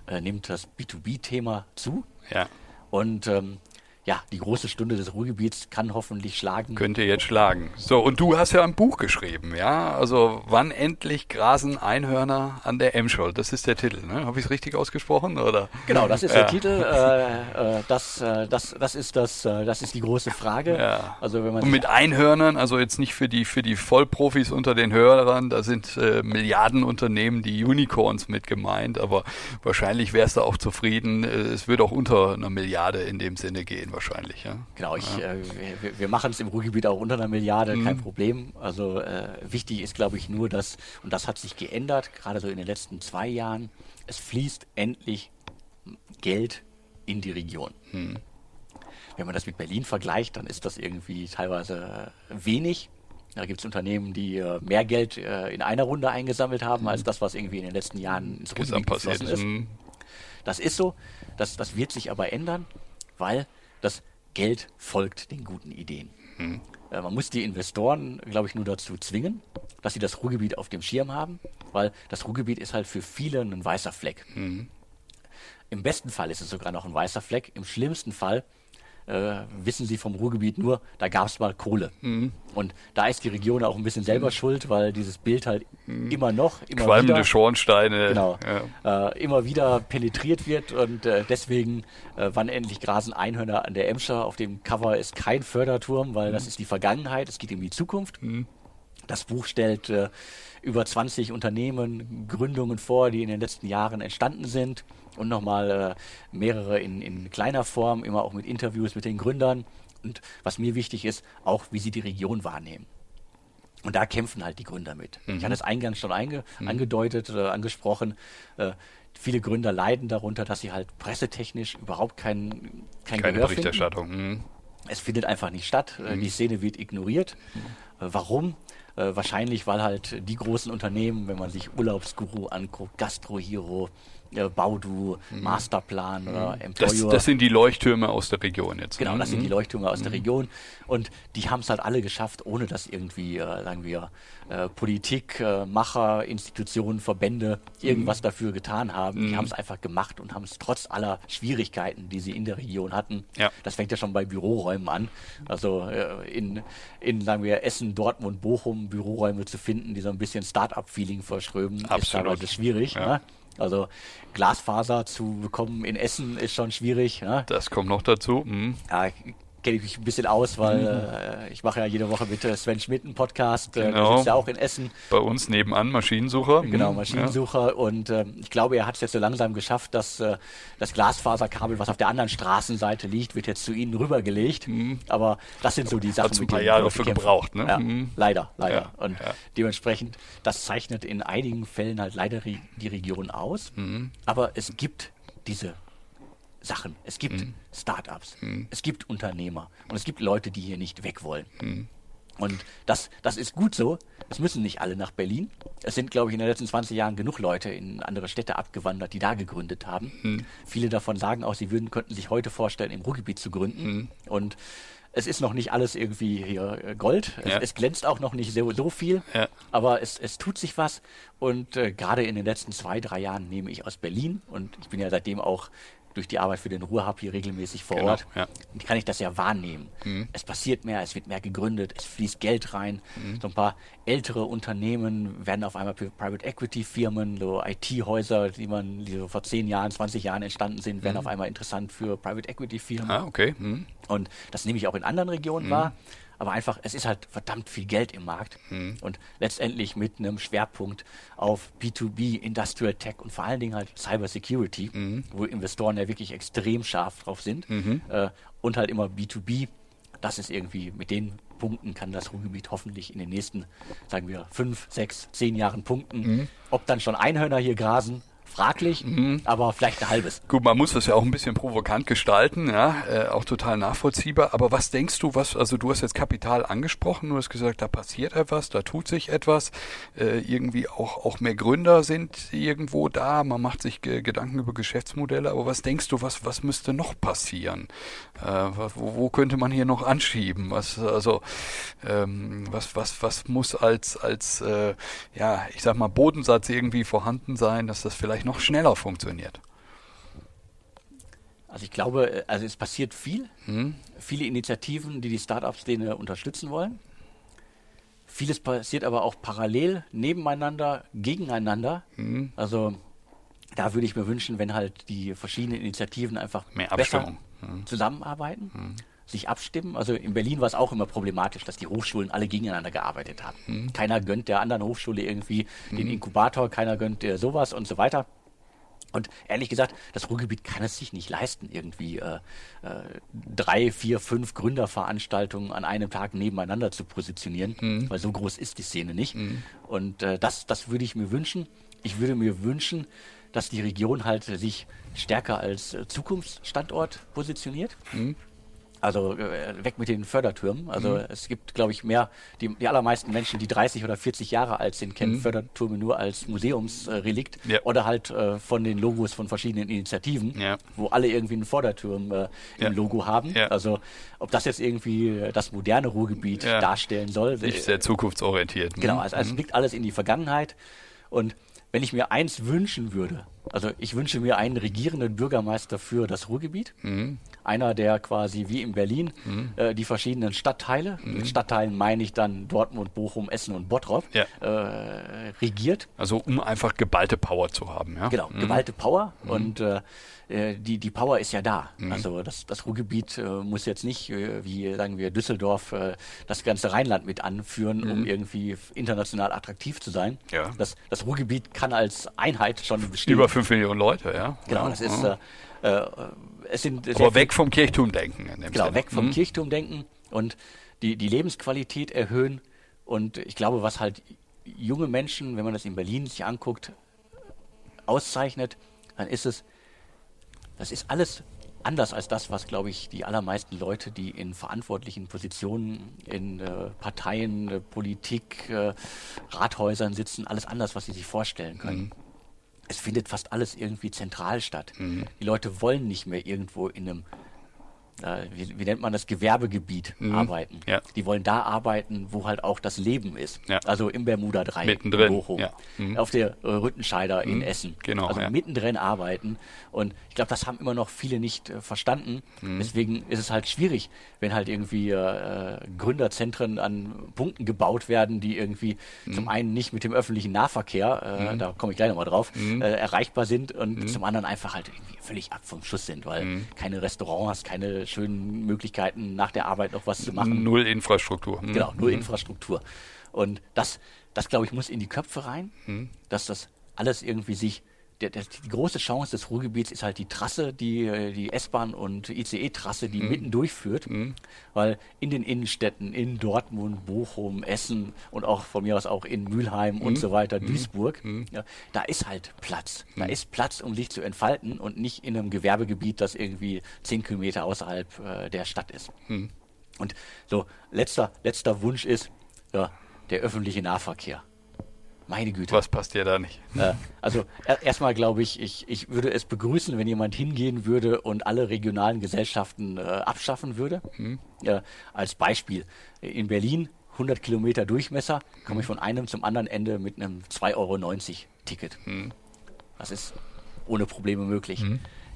äh, nimmt das B2B-Thema zu. Ja. Und ähm, ja, die große Stunde des Ruhrgebiets kann hoffentlich schlagen. Könnt ihr jetzt schlagen. So, und du hast ja ein Buch geschrieben, ja? Also, wann endlich grasen Einhörner an der Emschol? Das ist der Titel, ne? Habe ich es richtig ausgesprochen, oder? Genau, das ist Ja. der Titel. Äh, äh, das, äh, das, das, ist das, äh, das ist die große Frage. Ja. Also wenn man Und mit Einhörnern, also jetzt nicht für die, für die Vollprofis unter den Hörern, da sind äh, Milliardenunternehmen, die Unicorns mit gemeint, aber wahrscheinlich wärst du auch zufrieden. Äh, es würde auch unter einer Milliarde in dem Sinne gehen, wahrscheinlich, ja. Genau, ich, äh, wir, wir machen es im Ruhrgebiet auch unter einer Milliarde, Mhm. kein Problem. Also äh, wichtig ist, glaube ich, nur, dass, und das hat sich geändert, gerade so in den letzten zwei Jahren, es fließt endlich Geld in die Region. Mhm. Wenn man das mit Berlin vergleicht, dann ist das irgendwie teilweise wenig. Da gibt es Unternehmen, die äh, mehr Geld äh, in einer Runde eingesammelt haben, als das, was irgendwie in den letzten Jahren ins Ruhrgebiet Mhm. Geflossen ist. ist. Mhm. Das ist so, das, das wird sich aber ändern, weil das Geld folgt den guten Ideen. Äh, man muss die Investoren, glaube ich, nur dazu zwingen, dass sie das Ruhrgebiet auf dem Schirm haben, weil das Ruhrgebiet ist halt für viele ein weißer Fleck. Im besten Fall ist es sogar noch ein weißer Fleck, im schlimmsten Fall äh, wissen sie vom Ruhrgebiet nur, da gab es mal Kohle. Und da ist die Region auch ein bisschen selber schuld, weil dieses Bild halt immer noch, immer Qualmende wieder Schornsteine. genau, Ja. äh, immer wieder penetriert wird und äh, deswegen, äh, wann endlich grasen Einhörner an der Emscher. Auf dem Cover ist kein Förderturm, weil das ist die Vergangenheit, es geht um die Zukunft. Das Buch stellt äh, über 20 Unternehmen, Gründungen vor, die in den letzten Jahren entstanden sind und nochmal äh, mehrere in, in kleiner Form, immer auch mit Interviews mit den Gründern. Und was mir wichtig ist, auch wie sie die Region wahrnehmen. Und da kämpfen halt die Gründer mit. Ich hatte es eingangs schon einge angedeutet, äh, angesprochen. Äh, viele Gründer leiden darunter, dass sie halt pressetechnisch überhaupt kein, kein Keine Gehör finden. Berichterstattung. Mhm. Es findet einfach nicht statt. Äh, Die Szene wird ignoriert. Äh, Warum? Äh, wahrscheinlich, weil halt die großen Unternehmen, wenn man sich Urlaubsguru anguckt, Gastro Hero, äh, Baudu, Masterplan oder Employer. Das, das sind die Leuchttürme aus der Region jetzt. Genau, ne? das sind die Leuchttürme aus der Region. Und die haben es halt alle geschafft, ohne dass irgendwie, äh, sagen wir, äh, Politik, äh, Macher, Institutionen, Verbände irgendwas dafür getan haben. Die haben es einfach gemacht und haben es trotz aller Schwierigkeiten, die sie in der Region hatten. Ja. Das fängt ja schon bei Büroräumen an. Also äh, in, in, sagen wir, Essen, Dortmund, Bochum Büroräume zu finden, die so ein bisschen Start-up-Feeling verströmen, ist Absolut. teilweise schwierig. Ja. Ne? Also Glasfaser zu bekommen in Essen ist schon schwierig. Ne? Das kommt noch dazu. Mhm. Ja, kenne ich mich ein bisschen aus, weil äh, ich mache ja jede Woche mit äh, Sven Schmidt einen Podcast. Äh, Der Genau. sitzt ja auch in Essen. Bei uns nebenan Maschinensucher. Genau, Mhm. Maschinensucher. Und äh, ich glaube, er hat es jetzt so langsam geschafft, dass äh, das Glasfaserkabel, was auf der anderen Straßenseite liegt, wird jetzt zu Ihnen rübergelegt. Aber das sind so die Sachen, Hat's ein paar Jahre für gebraucht, ne? Ja, Mhm. Leider, leider. Ja, Und ja. dementsprechend, das zeichnet in einigen Fällen halt leider die Region aus. Mhm. Aber es gibt diese Sachen. Es gibt Mhm. Startups, es gibt Unternehmer und es gibt Leute, die hier nicht weg wollen. Mhm. Und das, das ist gut so. Es müssen nicht alle nach Berlin. Es sind, glaube ich, in den letzten 20 Jahren genug Leute in andere Städte abgewandert, die da gegründet haben. Mhm. Viele davon sagen auch, sie würden, könnten sich heute vorstellen, im Ruhrgebiet zu gründen. Und es ist noch nicht alles irgendwie hier äh, Gold. Es, Ja. es glänzt auch noch nicht so, so viel. Ja. Aber es, es tut sich was. Und äh, gerade in den letzten zwei, drei Jahren nehme ich aus Berlin und ich bin ja seitdem auch durch die Arbeit für den Ruhrhub hier regelmäßig vor Genau, Ort, ja. kann ich das ja wahrnehmen. Es passiert mehr, es wird mehr gegründet, es fließt Geld rein. So ein paar ältere Unternehmen werden auf einmal für Private Equity Firmen, so IT-Häuser, die man, die so vor 10 Jahren, 20 Jahren entstanden sind, werden auf einmal interessant für Private Equity Firmen. Ah, okay. Mhm. Und das nehme ich auch in anderen Regionen wahr. Aber einfach, es ist halt verdammt viel Geld im Markt. Und letztendlich mit einem Schwerpunkt auf B2B, Industrial Tech und vor allen Dingen halt Cyber Security, wo Investoren ja wirklich extrem scharf drauf sind. Äh, und halt immer B2B. Das ist irgendwie, mit den punkten kann das Ruhrgebiet hoffentlich in den nächsten, sagen wir, fünf, sechs, zehn Jahren punkten. Ob dann schon Einhörner hier grasen, fraglich, Mhm. aber vielleicht ein halbes. Gut, man muss das ja auch ein bisschen provokant gestalten, ja, äh, auch total nachvollziehbar. Aber was denkst du, was, also du hast jetzt Kapital angesprochen, du hast gesagt, da passiert etwas, da tut sich etwas, äh, irgendwie auch, auch mehr Gründer sind irgendwo da, man macht sich ge Gedanken über Geschäftsmodelle, aber was denkst du, was, was müsste noch passieren? Äh, wo, wo könnte man hier noch anschieben? Was, also, ähm, was, was, was muss als, als, äh, ja, ich sag mal, Bodensatz irgendwie vorhanden sein, dass das vielleicht noch schneller funktioniert? Also ich glaube, äh, also es passiert viel. Hm? Viele Initiativen, die die Startup-Szene unterstützen wollen. Vieles passiert aber auch parallel, nebeneinander, gegeneinander. Hm? Also da würde sich abstimmen. Also in Berlin war es auch immer problematisch, dass die Hochschulen alle gegeneinander gearbeitet haben. Hm. Keiner gönnt der anderen Hochschule irgendwie den Inkubator, keiner gönnt der sowas und so weiter. Und ehrlich gesagt, das Ruhrgebiet kann es sich nicht leisten, irgendwie äh, äh, drei, vier, fünf Gründerveranstaltungen an einem Tag nebeneinander zu positionieren, weil so groß ist die Szene nicht. Und äh, das, das würde ich mir wünschen. Ich würde mir wünschen, dass die Region halt sich stärker als äh, Zukunftsstandort positioniert. Also äh, weg mit den Fördertürmen. Also Mhm. es gibt, glaube ich, mehr, die, die allermeisten Menschen, die 30 oder 40 Jahre alt sind, kennen Fördertürme nur als Museumsrelikt Mhm. Ja. oder halt äh, von den Logos von verschiedenen Initiativen, Ja. wo alle irgendwie einen Förderturm äh, Ja. im Logo haben. Ja. Also ob das jetzt irgendwie äh, das moderne Ruhrgebiet darstellen soll. Nicht äh, sehr zukunftsorientiert. Genau, Hm? also, also es liegt alles in die Vergangenheit. Und wenn ich mir eins wünschen würde, also ich wünsche mir einen regierenden Bürgermeister für das Ruhrgebiet. Mhm. Einer, der quasi wie in Berlin äh, die verschiedenen Stadtteile, Mhm. mit Stadtteilen meine ich dann Dortmund, Bochum, Essen und Bottrop, Ja. äh, regiert. Also um einfach geballte Power zu haben, ja? Genau, Mhm. geballte Power und äh, äh, die, die Power ist ja da. Mhm. Also das, das Ruhrgebiet äh, muss jetzt nicht, äh, wie sagen wir, Düsseldorf, das ganze Rheinland mit anführen, um irgendwie f- international attraktiv zu sein. Mhm. Ja. Das, das Ruhrgebiet kann als Einheit schon bestehen. Über fünf Millionen Leute, ja? genau, das ist, äh, es sind Aber weg vom Kirchturmdenken. In dem Genau, Sinne. weg vom Mhm. Kirchturmdenken und die, die Lebensqualität erhöhen. Und ich glaube, was halt junge Menschen, wenn man das in Berlin sich anguckt, auszeichnet, dann ist es, das ist alles anders als das, was, glaube ich, die allermeisten Leute, die in verantwortlichen Positionen in äh, Parteien, äh, Politik, äh, Rathäusern sitzen, alles anders, was sie sich vorstellen können. Es findet fast alles irgendwie zentral statt. Die Leute wollen nicht mehr irgendwo in einem äh, wie, wie nennt man das, Gewerbegebiet arbeiten. Mhm. Ja. Die wollen da arbeiten, wo halt auch das Leben ist. Ja. Also im Bermuda Dreieck, Mittendrin, in Bochum, ja. Mhm. auf der äh, Rüttenscheider in Essen. Genau, Also mittendrin arbeiten. Und ich glaube, das haben immer noch viele nicht äh, verstanden. Mhm. Deswegen ist es halt schwierig, wenn halt irgendwie äh, Gründerzentren an Punkten gebaut werden, die irgendwie Mhm. zum einen nicht mit dem öffentlichen Nahverkehr, äh, da komme ich gleich nochmal drauf, Mhm. erreichbar sind und zum anderen einfach halt irgendwie völlig ab vom Schuss sind, weil Mhm. keine Restaurants, keine schönen Möglichkeiten nach der Arbeit noch was zu machen. Null Infrastruktur. Mhm. Genau, nur Infrastruktur. Und das, das glaube ich, muss in die Köpfe rein, Mhm. dass das alles irgendwie sich. Der, der, die große Chance des Ruhrgebiets ist halt die Trasse, die, äh, die S-Bahn- und ICE-Trasse, Mhm. die mitten durchführt. Weil in den Innenstädten, in Dortmund, Bochum, Essen und auch von mir aus auch in Mülheim Mhm. und so weiter, Duisburg, ja, da ist halt Platz. Mhm. Da ist Platz, um sich zu entfalten und nicht in einem Gewerbegebiet, das irgendwie zehn Kilometer außerhalb äh, der Stadt ist. Mhm. Und so, letzter, letzter Wunsch ist ja, der öffentliche Nahverkehr. Meine Güte. Was passt dir da nicht? Äh, also er, erstmal glaube ich, ich, ich würde es begrüßen, wenn jemand hingehen würde und alle regionalen Gesellschaften äh, abschaffen würde. Äh, als Beispiel, in Berlin 100 Kilometer Durchmesser, komme ich von einem zum anderen Ende mit einem 2,90 Euro Ticket. Das ist ohne Probleme möglich.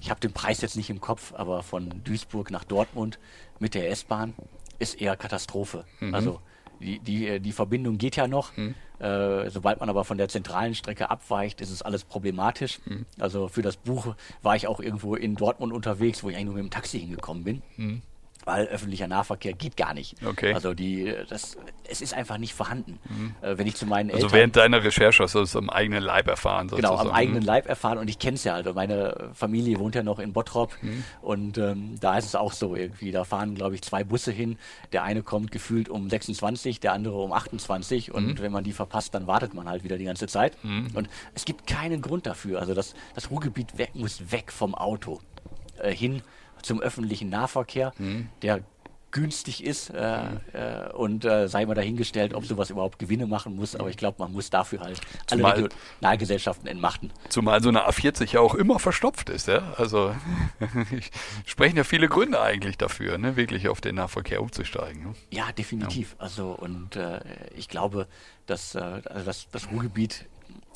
Ich habe den Preis jetzt nicht im Kopf, aber von Duisburg nach Dortmund mit der S-Bahn ist eher Katastrophe. Also die, die, äh, die Verbindung geht ja noch. Äh, sobald man aber von der zentralen Strecke abweicht, ist es alles problematisch. Also für das Buch war ich auch irgendwo in Dortmund unterwegs, wo ich eigentlich nur mit dem Taxi hingekommen bin. Weil öffentlicher Nahverkehr geht gar nicht. Okay. Also die, das, es ist einfach nicht vorhanden. Mhm. Äh, wenn ich zu meinen also Eltern, während deiner Recherche hast du es am eigenen Leib erfahren. Genau, am eigenen Leib erfahren und ich kenne es ja. Also meine Familie wohnt ja noch in Bottrop mhm. und ähm, da ist es auch so irgendwie. Da fahren, glaube ich, zwei Busse hin. Der eine kommt gefühlt um 26, der andere um 28 und mhm. wenn man die verpasst, dann wartet man halt wieder die ganze Zeit. Mhm. Und es gibt keinen Grund dafür. Also das, das Ruhrgebiet weg, muss weg vom Auto äh, hin zum öffentlichen Nahverkehr, mhm. der günstig ist äh, mhm. äh, und äh, sei mal dahingestellt, ob sowas überhaupt Gewinne machen muss, aber ich glaube, man muss dafür halt zumal, alle Regionalgesellschaften entmachten. Zumal so eine A40 ja auch immer verstopft ist, ja. Also sprechen ja viele Gründe eigentlich dafür, ne, wirklich auf den Nahverkehr umzusteigen. Ne? Ja, definitiv. Ja. Also und äh, ich glaube, dass äh, also das, das Ruhrgebiet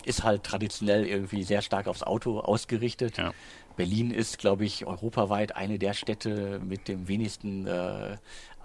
ist halt traditionell irgendwie sehr stark aufs Auto ausgerichtet. Ja. Berlin ist, glaube ich, europaweit eine der Städte mit dem wenigsten äh,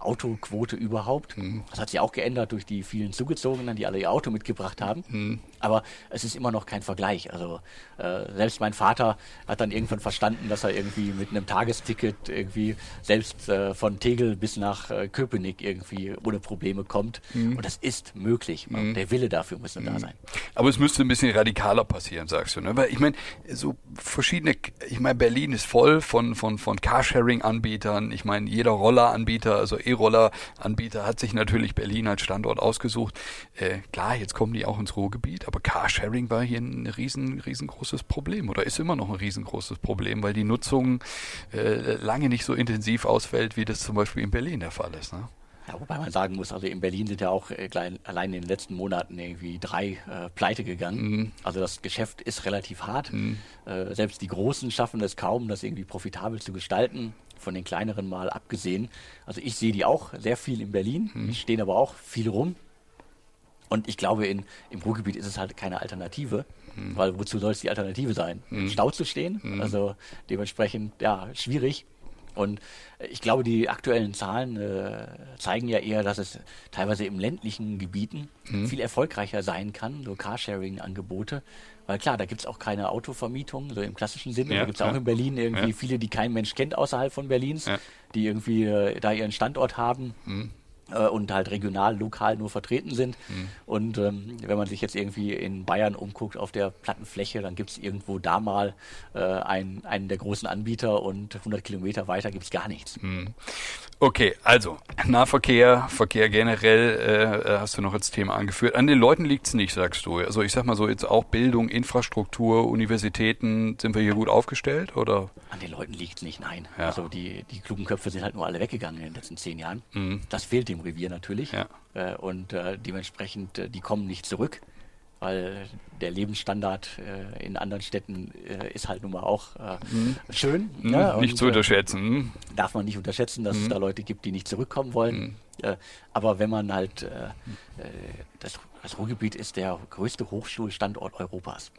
Autoquote überhaupt. Mhm. Das hat sich auch geändert durch die vielen Zugezogenen, die alle ihr Auto mitgebracht haben. Mhm. Aber es ist immer noch kein Vergleich. Also äh, selbst mein Vater hat dann irgendwann verstanden, dass er irgendwie mit einem Tagesticket irgendwie selbst äh, von Tegel bis nach äh, Köpenick irgendwie ohne Probleme kommt. Mhm. Und das ist möglich. Mhm. Der Wille dafür muss da mhm. sein. Aber es müsste ein bisschen radikaler passieren, sagst du. Ne? Weil ich meine, so verschiedene, ich meine, Berlin ist voll von, von, von Carsharing-Anbietern. Ich meine, jeder Rolleranbieter, also E-Roller-Anbieter hat sich natürlich Berlin als Standort ausgesucht. Äh, klar, jetzt kommen die auch ins Ruhrgebiet, aber Carsharing war hier ein riesen, riesengroßes Problem oder ist immer noch ein riesengroßes Problem, weil die Nutzung äh, lange nicht so intensiv ausfällt, wie das zum Beispiel in Berlin der Fall ist. Ne? Ja, wobei man sagen muss, also in Berlin sind ja auch äh, klein, allein in den letzten Monaten irgendwie drei äh, pleite gegangen. Mhm. Also das Geschäft ist relativ hart. Mhm. Äh, selbst die Großen schaffen es kaum, das irgendwie profitabel zu gestalten von den kleineren mal abgesehen. Also ich sehe die auch sehr viel in Berlin, mhm. die stehen aber auch viel rum. Und ich glaube, in, im Ruhrgebiet ist es halt keine Alternative, mhm. weil wozu soll es die Alternative sein? Mhm. Im Stau zu stehen? Mhm. Also dementsprechend, ja, schwierig. Und ich glaube, die aktuellen Zahlen äh, zeigen ja eher, dass es teilweise im ländlichen Gebieten mhm. viel erfolgreicher sein kann, so Carsharing-Angebote, weil klar, da gibt es auch keine Autovermietung, so im klassischen Sinne. Ja, da gibt es ja. auch in Berlin irgendwie ja. viele, die kein Mensch kennt außerhalb von Berlins, die irgendwie äh, da ihren Standort haben. Mhm und halt regional, lokal nur vertreten sind. Mhm. Und ähm, wenn man sich jetzt irgendwie in Bayern umguckt auf der Plattenfläche, dann gibt es irgendwo da mal äh, einen, einen der großen Anbieter und 100 Kilometer weiter gibt es gar nichts. Mhm. Okay, also Nahverkehr, Verkehr generell äh, hast du noch als Thema angeführt. An den Leuten liegt's nicht, sagst du. Also ich sag mal so jetzt auch Bildung, Infrastruktur, Universitäten, sind wir hier gut aufgestellt oder? An den Leuten liegt's nicht, nein. Ja. Also die, die klugen Köpfe sind halt nur alle weggegangen in den letzten zehn Jahren. Mhm. Das fehlt dem Revier natürlich. Ja. Äh, und äh, dementsprechend, äh, die kommen nicht zurück weil der Lebensstandard äh, in anderen Städten äh, ist halt nun mal auch äh, mhm. schön. Mhm, ne? Nicht zu unterschätzen. Mhm. Darf man nicht unterschätzen, dass es mhm. da Leute gibt, die nicht zurückkommen wollen. Mhm. Äh, aber wenn man halt, äh, das, das Ruhrgebiet ist der größte Hochschulstandort Europas.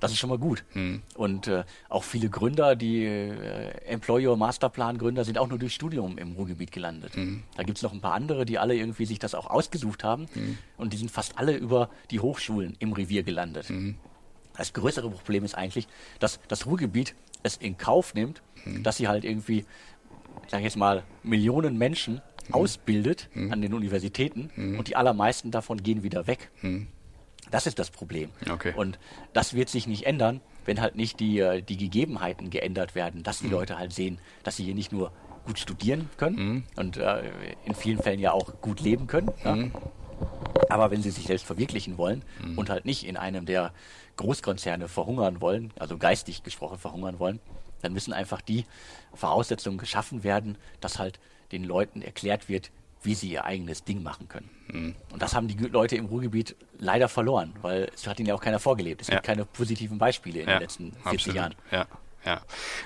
Das ist schon mal gut. Mhm. Und äh, auch viele Gründer, die äh, Employer Masterplan Gründer, sind auch nur durch Studium im Ruhrgebiet gelandet. Mhm. Da gibt es noch ein paar andere, die alle irgendwie sich das auch ausgesucht haben. Mhm. Und die sind fast alle über die Hochschulen im Revier gelandet. Mhm. Das größere Problem ist eigentlich, dass das Ruhrgebiet es in Kauf nimmt, mhm. dass sie halt irgendwie, ich jetzt mal, Millionen Menschen mhm. ausbildet an den Universitäten und die allermeisten davon gehen wieder weg. Das ist das Problem. Okay. Und das wird sich nicht ändern, wenn halt nicht die, äh, die Gegebenheiten geändert werden, dass die mhm. Leute halt sehen, dass sie hier nicht nur gut studieren können mhm. und äh, in vielen Fällen ja auch gut leben können. Mhm. Ja? Aber wenn sie sich selbst verwirklichen wollen mhm. und halt nicht in einem der Großkonzerne verhungern wollen, also geistig gesprochen verhungern wollen, dann müssen einfach die Voraussetzungen geschaffen werden, dass halt den Leuten erklärt wird, wie sie ihr eigenes Ding machen können. Mhm. Und das haben die Leute im Ruhrgebiet leider verloren, weil es hat ihnen ja auch keiner vorgelebt. Es ja. gibt keine positiven Beispiele in ja, den letzten 40 absolut. Jahren. Ja. Ja.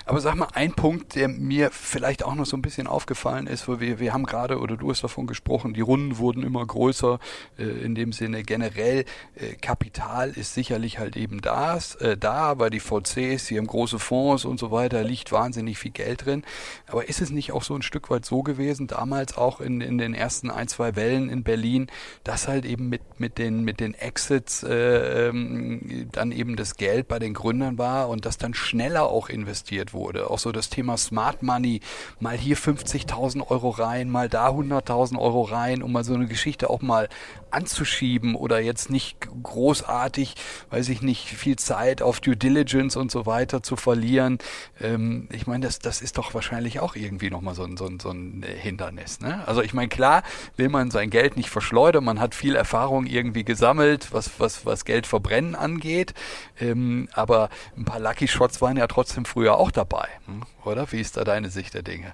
Aber sag mal, ein Punkt, der mir vielleicht auch noch so ein bisschen aufgefallen ist, wo wir, wir haben gerade, oder du hast davon gesprochen, die Runden wurden immer größer, äh, in dem Sinne generell, äh, Kapital ist sicherlich halt eben das, äh, da, weil die VCs, die haben große Fonds und so weiter, liegt wahnsinnig viel Geld drin. Aber ist es nicht auch so ein Stück weit so gewesen, damals auch in, in den ersten ein, zwei Wellen in Berlin, dass halt eben mit, mit den, mit den Exits äh, ähm, dann eben das Geld bei den Gründern war und das dann schneller auch investiert wurde. Auch so das Thema Smart Money, mal hier 50.000 Euro rein, mal da 100.000 Euro rein, um mal so eine Geschichte auch mal anzuschieben oder jetzt nicht großartig, weiß ich nicht, viel Zeit auf Due Diligence und so weiter zu verlieren. Ähm, ich meine, das, das ist doch wahrscheinlich auch irgendwie nochmal so ein, so ein, so ein Hindernis. Ne? Also ich meine, klar will man sein Geld nicht verschleudern, man hat viel Erfahrung irgendwie gesammelt, was, was, was Geld verbrennen angeht, ähm, aber ein paar Lucky Shots waren ja trotzdem früher auch dabei, hm? oder? Wie ist da deine Sicht der Dinge?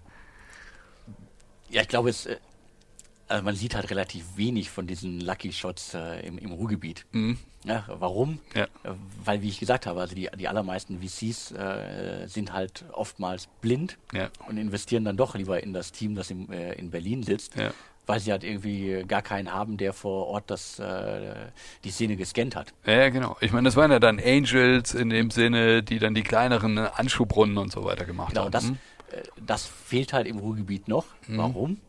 Ja, ich glaube, es, äh, also man sieht halt relativ wenig von diesen Lucky Shots äh, im, im Ruhrgebiet. Mhm. Ja, warum? Ja. Äh, weil, wie ich gesagt habe, also die, die allermeisten VCs äh, sind halt oftmals blind ja. und investieren dann doch lieber in das Team, das im, äh, in Berlin sitzt, weil sie halt irgendwie gar keinen haben, der vor Ort das, äh, die Szene gescannt hat. Ja, genau. Ich meine, das waren ja dann Angels in dem Sinne, die dann die kleineren Anschubrunnen und so weiter gemacht genau, haben. Genau, das, mhm. das fehlt halt im Ruhrgebiet noch. Mhm. Warum?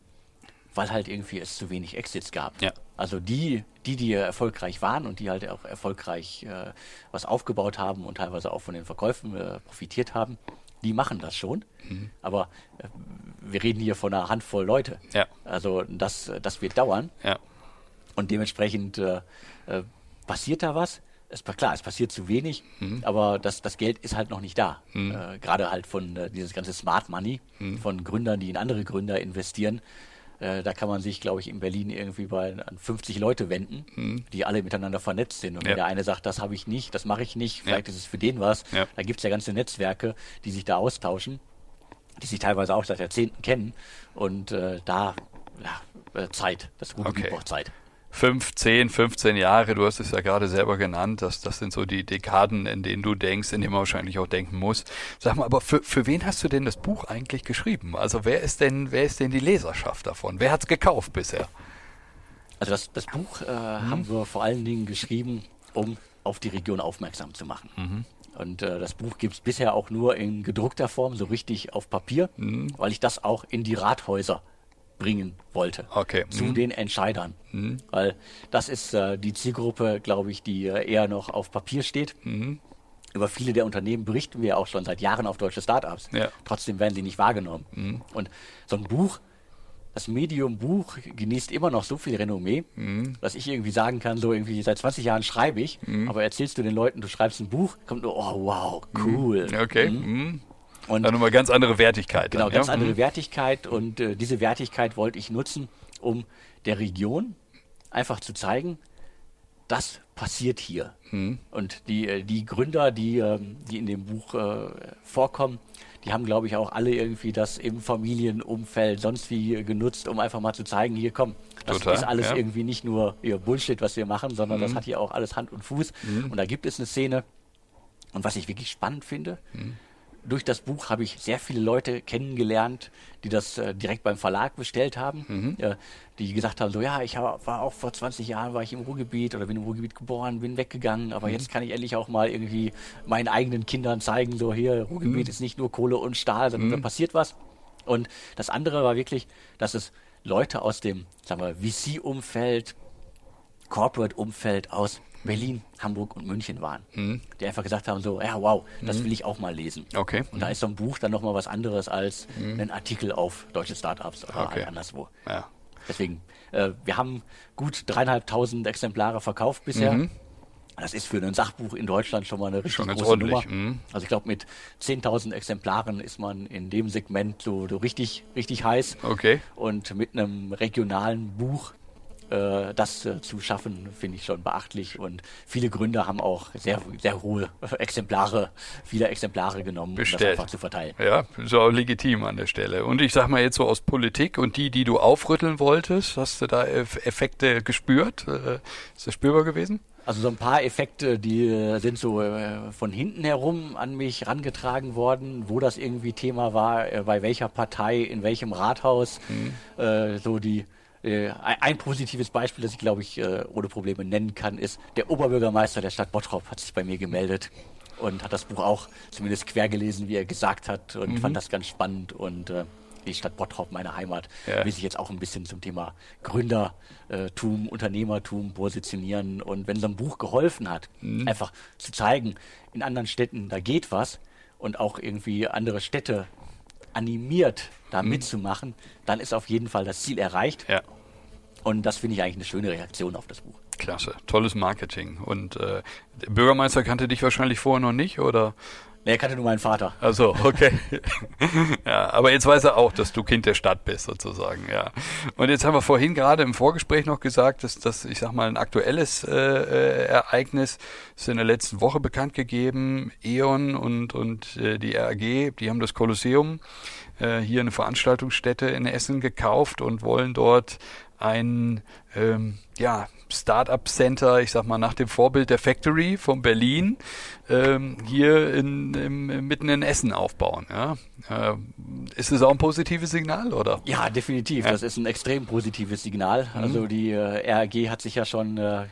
Weil halt irgendwie es zu wenig Exits gab. Ja. Also die, die, die erfolgreich waren und die halt auch erfolgreich äh, was aufgebaut haben und teilweise auch von den Verkäufen äh, profitiert haben, die machen das schon. Mhm. Aber äh, wir reden hier von einer Handvoll Leute. Ja. Also das, das wird dauern. Ja. Und dementsprechend äh, äh, passiert da was. Es, klar, es passiert zu wenig, mhm. aber das, das Geld ist halt noch nicht da. Mhm. Äh, Gerade halt von dieses ganze Smart Money, mhm. von Gründern, die in andere Gründer investieren. Äh, da kann man sich, glaube ich, in Berlin irgendwie bei an 50 Leute wenden, mhm. die alle miteinander vernetzt sind. Und ja. wenn der eine sagt, das habe ich nicht, das mache ich nicht, vielleicht ja. ist es für den was, ja. da gibt es ja ganze Netzwerke, die sich da austauschen, die sich teilweise auch seit Jahrzehnten kennen. Und äh, da, ja, äh, Zeit, das gute okay. Zeit fünf, zehn, 15 Jahre, du hast es ja gerade selber genannt, das, das sind so die Dekaden, in denen du denkst, in denen man wahrscheinlich auch denken muss. Sag mal, aber für, für wen hast du denn das Buch eigentlich geschrieben? Also wer ist denn, wer ist denn die Leserschaft davon? Wer hat es gekauft bisher? Also das, das Buch äh, mhm. haben wir vor allen Dingen geschrieben, um auf die Region aufmerksam zu machen. Mhm. Und äh, das Buch gibt es bisher auch nur in gedruckter Form, so richtig auf Papier, mhm. weil ich das auch in die Rathäuser bringen wollte okay. zu mhm. den Entscheidern. Mhm. Weil das ist äh, die Zielgruppe, glaube ich, die äh, eher noch auf Papier steht. Mhm. Über viele der Unternehmen berichten wir auch schon seit Jahren auf deutsche Startups. Ja. Trotzdem werden sie nicht wahrgenommen. Mhm. Und so ein Buch, das Medium Buch genießt immer noch so viel Renommee, mhm. dass ich irgendwie sagen kann, so irgendwie seit 20 Jahren schreibe ich, mhm. aber erzählst du den Leuten, du schreibst ein Buch, kommt nur, oh wow, cool. Okay. Und Dann nochmal ganz andere Wertigkeit. Genau, dann, ganz ja? andere mhm. Wertigkeit und äh, diese Wertigkeit wollte ich nutzen, um der Region einfach zu zeigen, das passiert hier. Mhm. Und die, äh, die Gründer, die, ähm, die in dem Buch äh, vorkommen, die haben, glaube ich, auch alle irgendwie das im Familienumfeld sonst wie genutzt, um einfach mal zu zeigen, hier komm, das Total, ist alles ja. irgendwie nicht nur ja, Bullshit, was wir machen, sondern mhm. das hat hier auch alles Hand und Fuß. Mhm. Und da gibt es eine Szene. Und was ich wirklich spannend finde, mhm durch das Buch habe ich sehr viele Leute kennengelernt, die das äh, direkt beim Verlag bestellt haben, mhm. äh, die gesagt haben, so ja, ich hab, war auch vor 20 Jahren war ich im Ruhrgebiet oder bin im Ruhrgebiet geboren, bin weggegangen, aber mhm. jetzt kann ich endlich auch mal irgendwie meinen eigenen Kindern zeigen, so hier, Ruhrgebiet mhm. ist nicht nur Kohle und Stahl, sondern da mhm. passiert was. Und das andere war wirklich, dass es Leute aus dem, sagen wir, VC-Umfeld, Corporate-Umfeld aus Berlin, Hamburg und München waren, mhm. die einfach gesagt haben, so, ja, wow, das mhm. will ich auch mal lesen. Okay. Und da ist so ein Buch dann nochmal was anderes als mhm. ein Artikel auf deutsche Startups oder okay. halt anderswo. Ja. Deswegen, äh, wir haben gut dreieinhalbtausend Exemplare verkauft bisher. Mhm. Das ist für ein Sachbuch in Deutschland schon mal eine richtig schon große ordentlich. Nummer. Mhm. Also ich glaube, mit 10.000 Exemplaren ist man in dem Segment so, so richtig, richtig heiß. Okay. Und mit einem regionalen Buch äh, das äh, zu schaffen, finde ich schon beachtlich. Und viele Gründer haben auch sehr, sehr hohe Exemplare, viele Exemplare genommen, Bestellt. um das einfach zu verteilen. Ja, ist auch legitim an der Stelle. Und ich sag mal jetzt so aus Politik und die, die du aufrütteln wolltest, hast du da Effekte gespürt? Äh, ist das spürbar gewesen? Also so ein paar Effekte, die äh, sind so äh, von hinten herum an mich rangetragen worden, wo das irgendwie Thema war, bei welcher Partei, in welchem Rathaus, mhm. so die äh, ein positives Beispiel, das ich glaube ich äh, ohne Probleme nennen kann, ist, der Oberbürgermeister der Stadt Bottrop hat sich bei mir gemeldet und hat das Buch auch zumindest quer gelesen, wie er gesagt hat und mhm. fand das ganz spannend und äh, die Stadt Bottrop, meine Heimat, ja. will sich jetzt auch ein bisschen zum Thema Gründertum, Unternehmertum positionieren. Und wenn so ein Buch geholfen hat, mhm. einfach zu zeigen, in anderen Städten, da geht was und auch irgendwie andere Städte animiert, da Mhm. mitzumachen, dann ist auf jeden Fall das Ziel erreicht. Ja. Und das finde ich eigentlich eine schöne Reaktion auf das Buch. Klasse, tolles Marketing. Und äh, der Bürgermeister kannte dich wahrscheinlich vorher noch nicht, oder? Nee, er kannte nur meinen Vater. Also, okay. ja, aber jetzt weiß er auch, dass du Kind der Stadt bist, sozusagen, ja. Und jetzt haben wir vorhin gerade im Vorgespräch noch gesagt, dass das, ich sag mal, ein aktuelles äh, äh, Ereignis ist in der letzten Woche bekannt gegeben. E.ON und, und äh, die RAG, die haben das Kolosseum äh, hier eine Veranstaltungsstätte in Essen gekauft und wollen dort ein ähm, ja, Startup Center, ich sag mal nach dem Vorbild der Factory von Berlin, ähm, hier in, im, mitten in Essen aufbauen. Ja? Äh, ist es auch ein positives Signal, oder? Ja, definitiv. Ja. Das ist ein extrem positives Signal. Also die äh, RAG hat sich ja schon, äh, äh,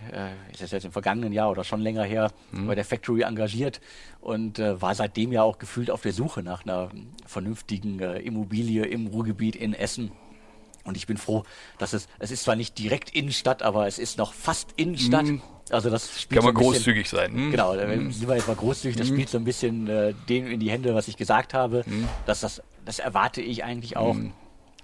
ist das jetzt im vergangenen Jahr oder schon länger her, bei der Factory engagiert und äh, war seitdem ja auch gefühlt auf der Suche nach einer vernünftigen äh, Immobilie im Ruhrgebiet in Essen. Und ich bin froh, dass es, es ist zwar nicht direkt Innenstadt, aber es ist noch fast Innenstadt. Mhm. Also das spielt Kann man so ein bisschen- großzügig sein. Hm? Genau, da sind wir jetzt mal großzügig. Das spielt so ein bisschen äh, dem in die Hände, was ich gesagt habe. Dass das, das erwarte ich eigentlich auch.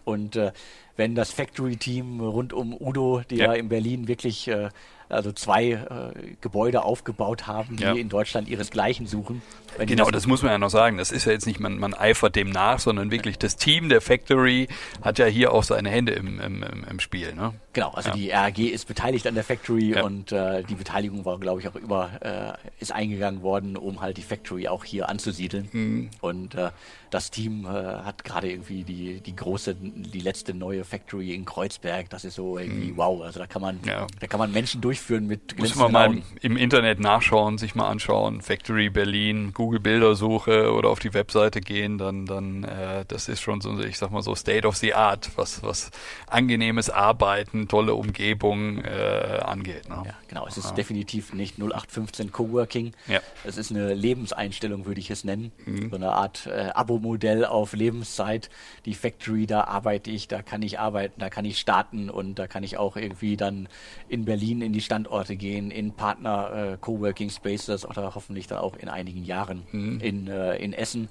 Und äh, wenn das Factory-Team rund um Udo, die Ja. ja, in Berlin wirklich äh, also zwei äh, Gebäude aufgebaut haben, die Ja. in Deutschland ihresgleichen suchen. Genau, das muss man ja noch sagen. Das ist ja jetzt nicht, man, man eifert dem nach, sondern wirklich das Team der Factory hat ja hier auch seine Hände im, im, im, im Spiel. Ne? Genau, also Ja. die RAG ist beteiligt an der Factory Ja. und äh, die Beteiligung war, glaube ich, auch über, äh, ist eingegangen worden, um halt die Factory auch hier anzusiedeln. Mhm. Und äh, das Team äh, hat gerade irgendwie die, die große, die letzte neue Factory in Kreuzberg, das ist so irgendwie wow. Also da kann man, Mhm. Ja. da kann man Menschen durchführen mit Muss man mal Augen. im Internet nachschauen, sich mal anschauen, Factory Berlin, Google Bildersuche oder auf die Webseite gehen, dann, dann äh, das ist schon so, ich sag mal so State of the Art, was, was angenehmes Arbeiten, tolle Umgebung äh, angeht. Ne? Ja, genau. Es ist definitiv nicht 0815 Coworking. Ja. Es ist eine Lebenseinstellung, würde ich es nennen. So eine Art äh, Abo-Modell auf Lebenszeit. Die Factory, da arbeite ich, da kann ich arbeiten, da kann ich starten und da kann ich auch irgendwie dann in Berlin in die Standorte gehen, in Partner äh, Coworking Spaces oder hoffentlich dann auch in einigen Jahren in, äh, in Essen,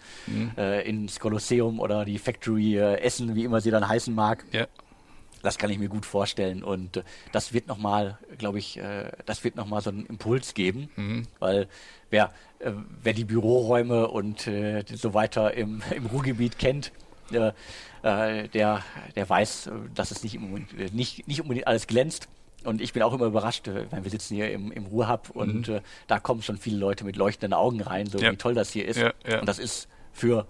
äh, ins Kolosseum oder die Factory äh, Essen, wie immer sie dann heißen mag. Ja. Das kann ich mir gut vorstellen und das wird nochmal, glaube ich, äh, das wird nochmal so einen Impuls geben, weil wer, äh, wer die Büroräume und äh, so weiter im, im Ruhrgebiet kennt, äh, der, der weiß, äh, dass es nicht, im, äh, nicht, nicht unbedingt alles glänzt. Und ich bin auch immer überrascht, weil wir sitzen hier im, im Ruhrhub und äh, da kommen schon viele Leute mit leuchtenden Augen rein, so Ja. wie toll das hier ist. Ja, ja. Und das ist für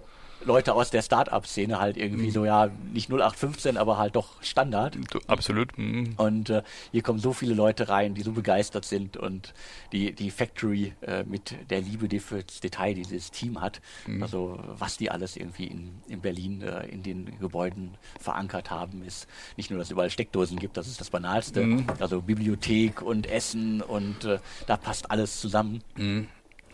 Leute aus der Start-up-Szene halt irgendwie Mhm. so, ja, nicht 0815, aber halt doch Standard. Absolut. mhm. Und äh, hier kommen so viele Leute rein, die so begeistert sind und die, die Factory äh, mit der Liebe, die für das Detail dieses Team hat, Mhm. also was die alles irgendwie in, in Berlin äh, in den Gebäuden verankert haben, ist nicht nur, dass es überall Steckdosen gibt, das ist das Banalste, Mhm. also Bibliothek und Essen und äh, da passt alles zusammen.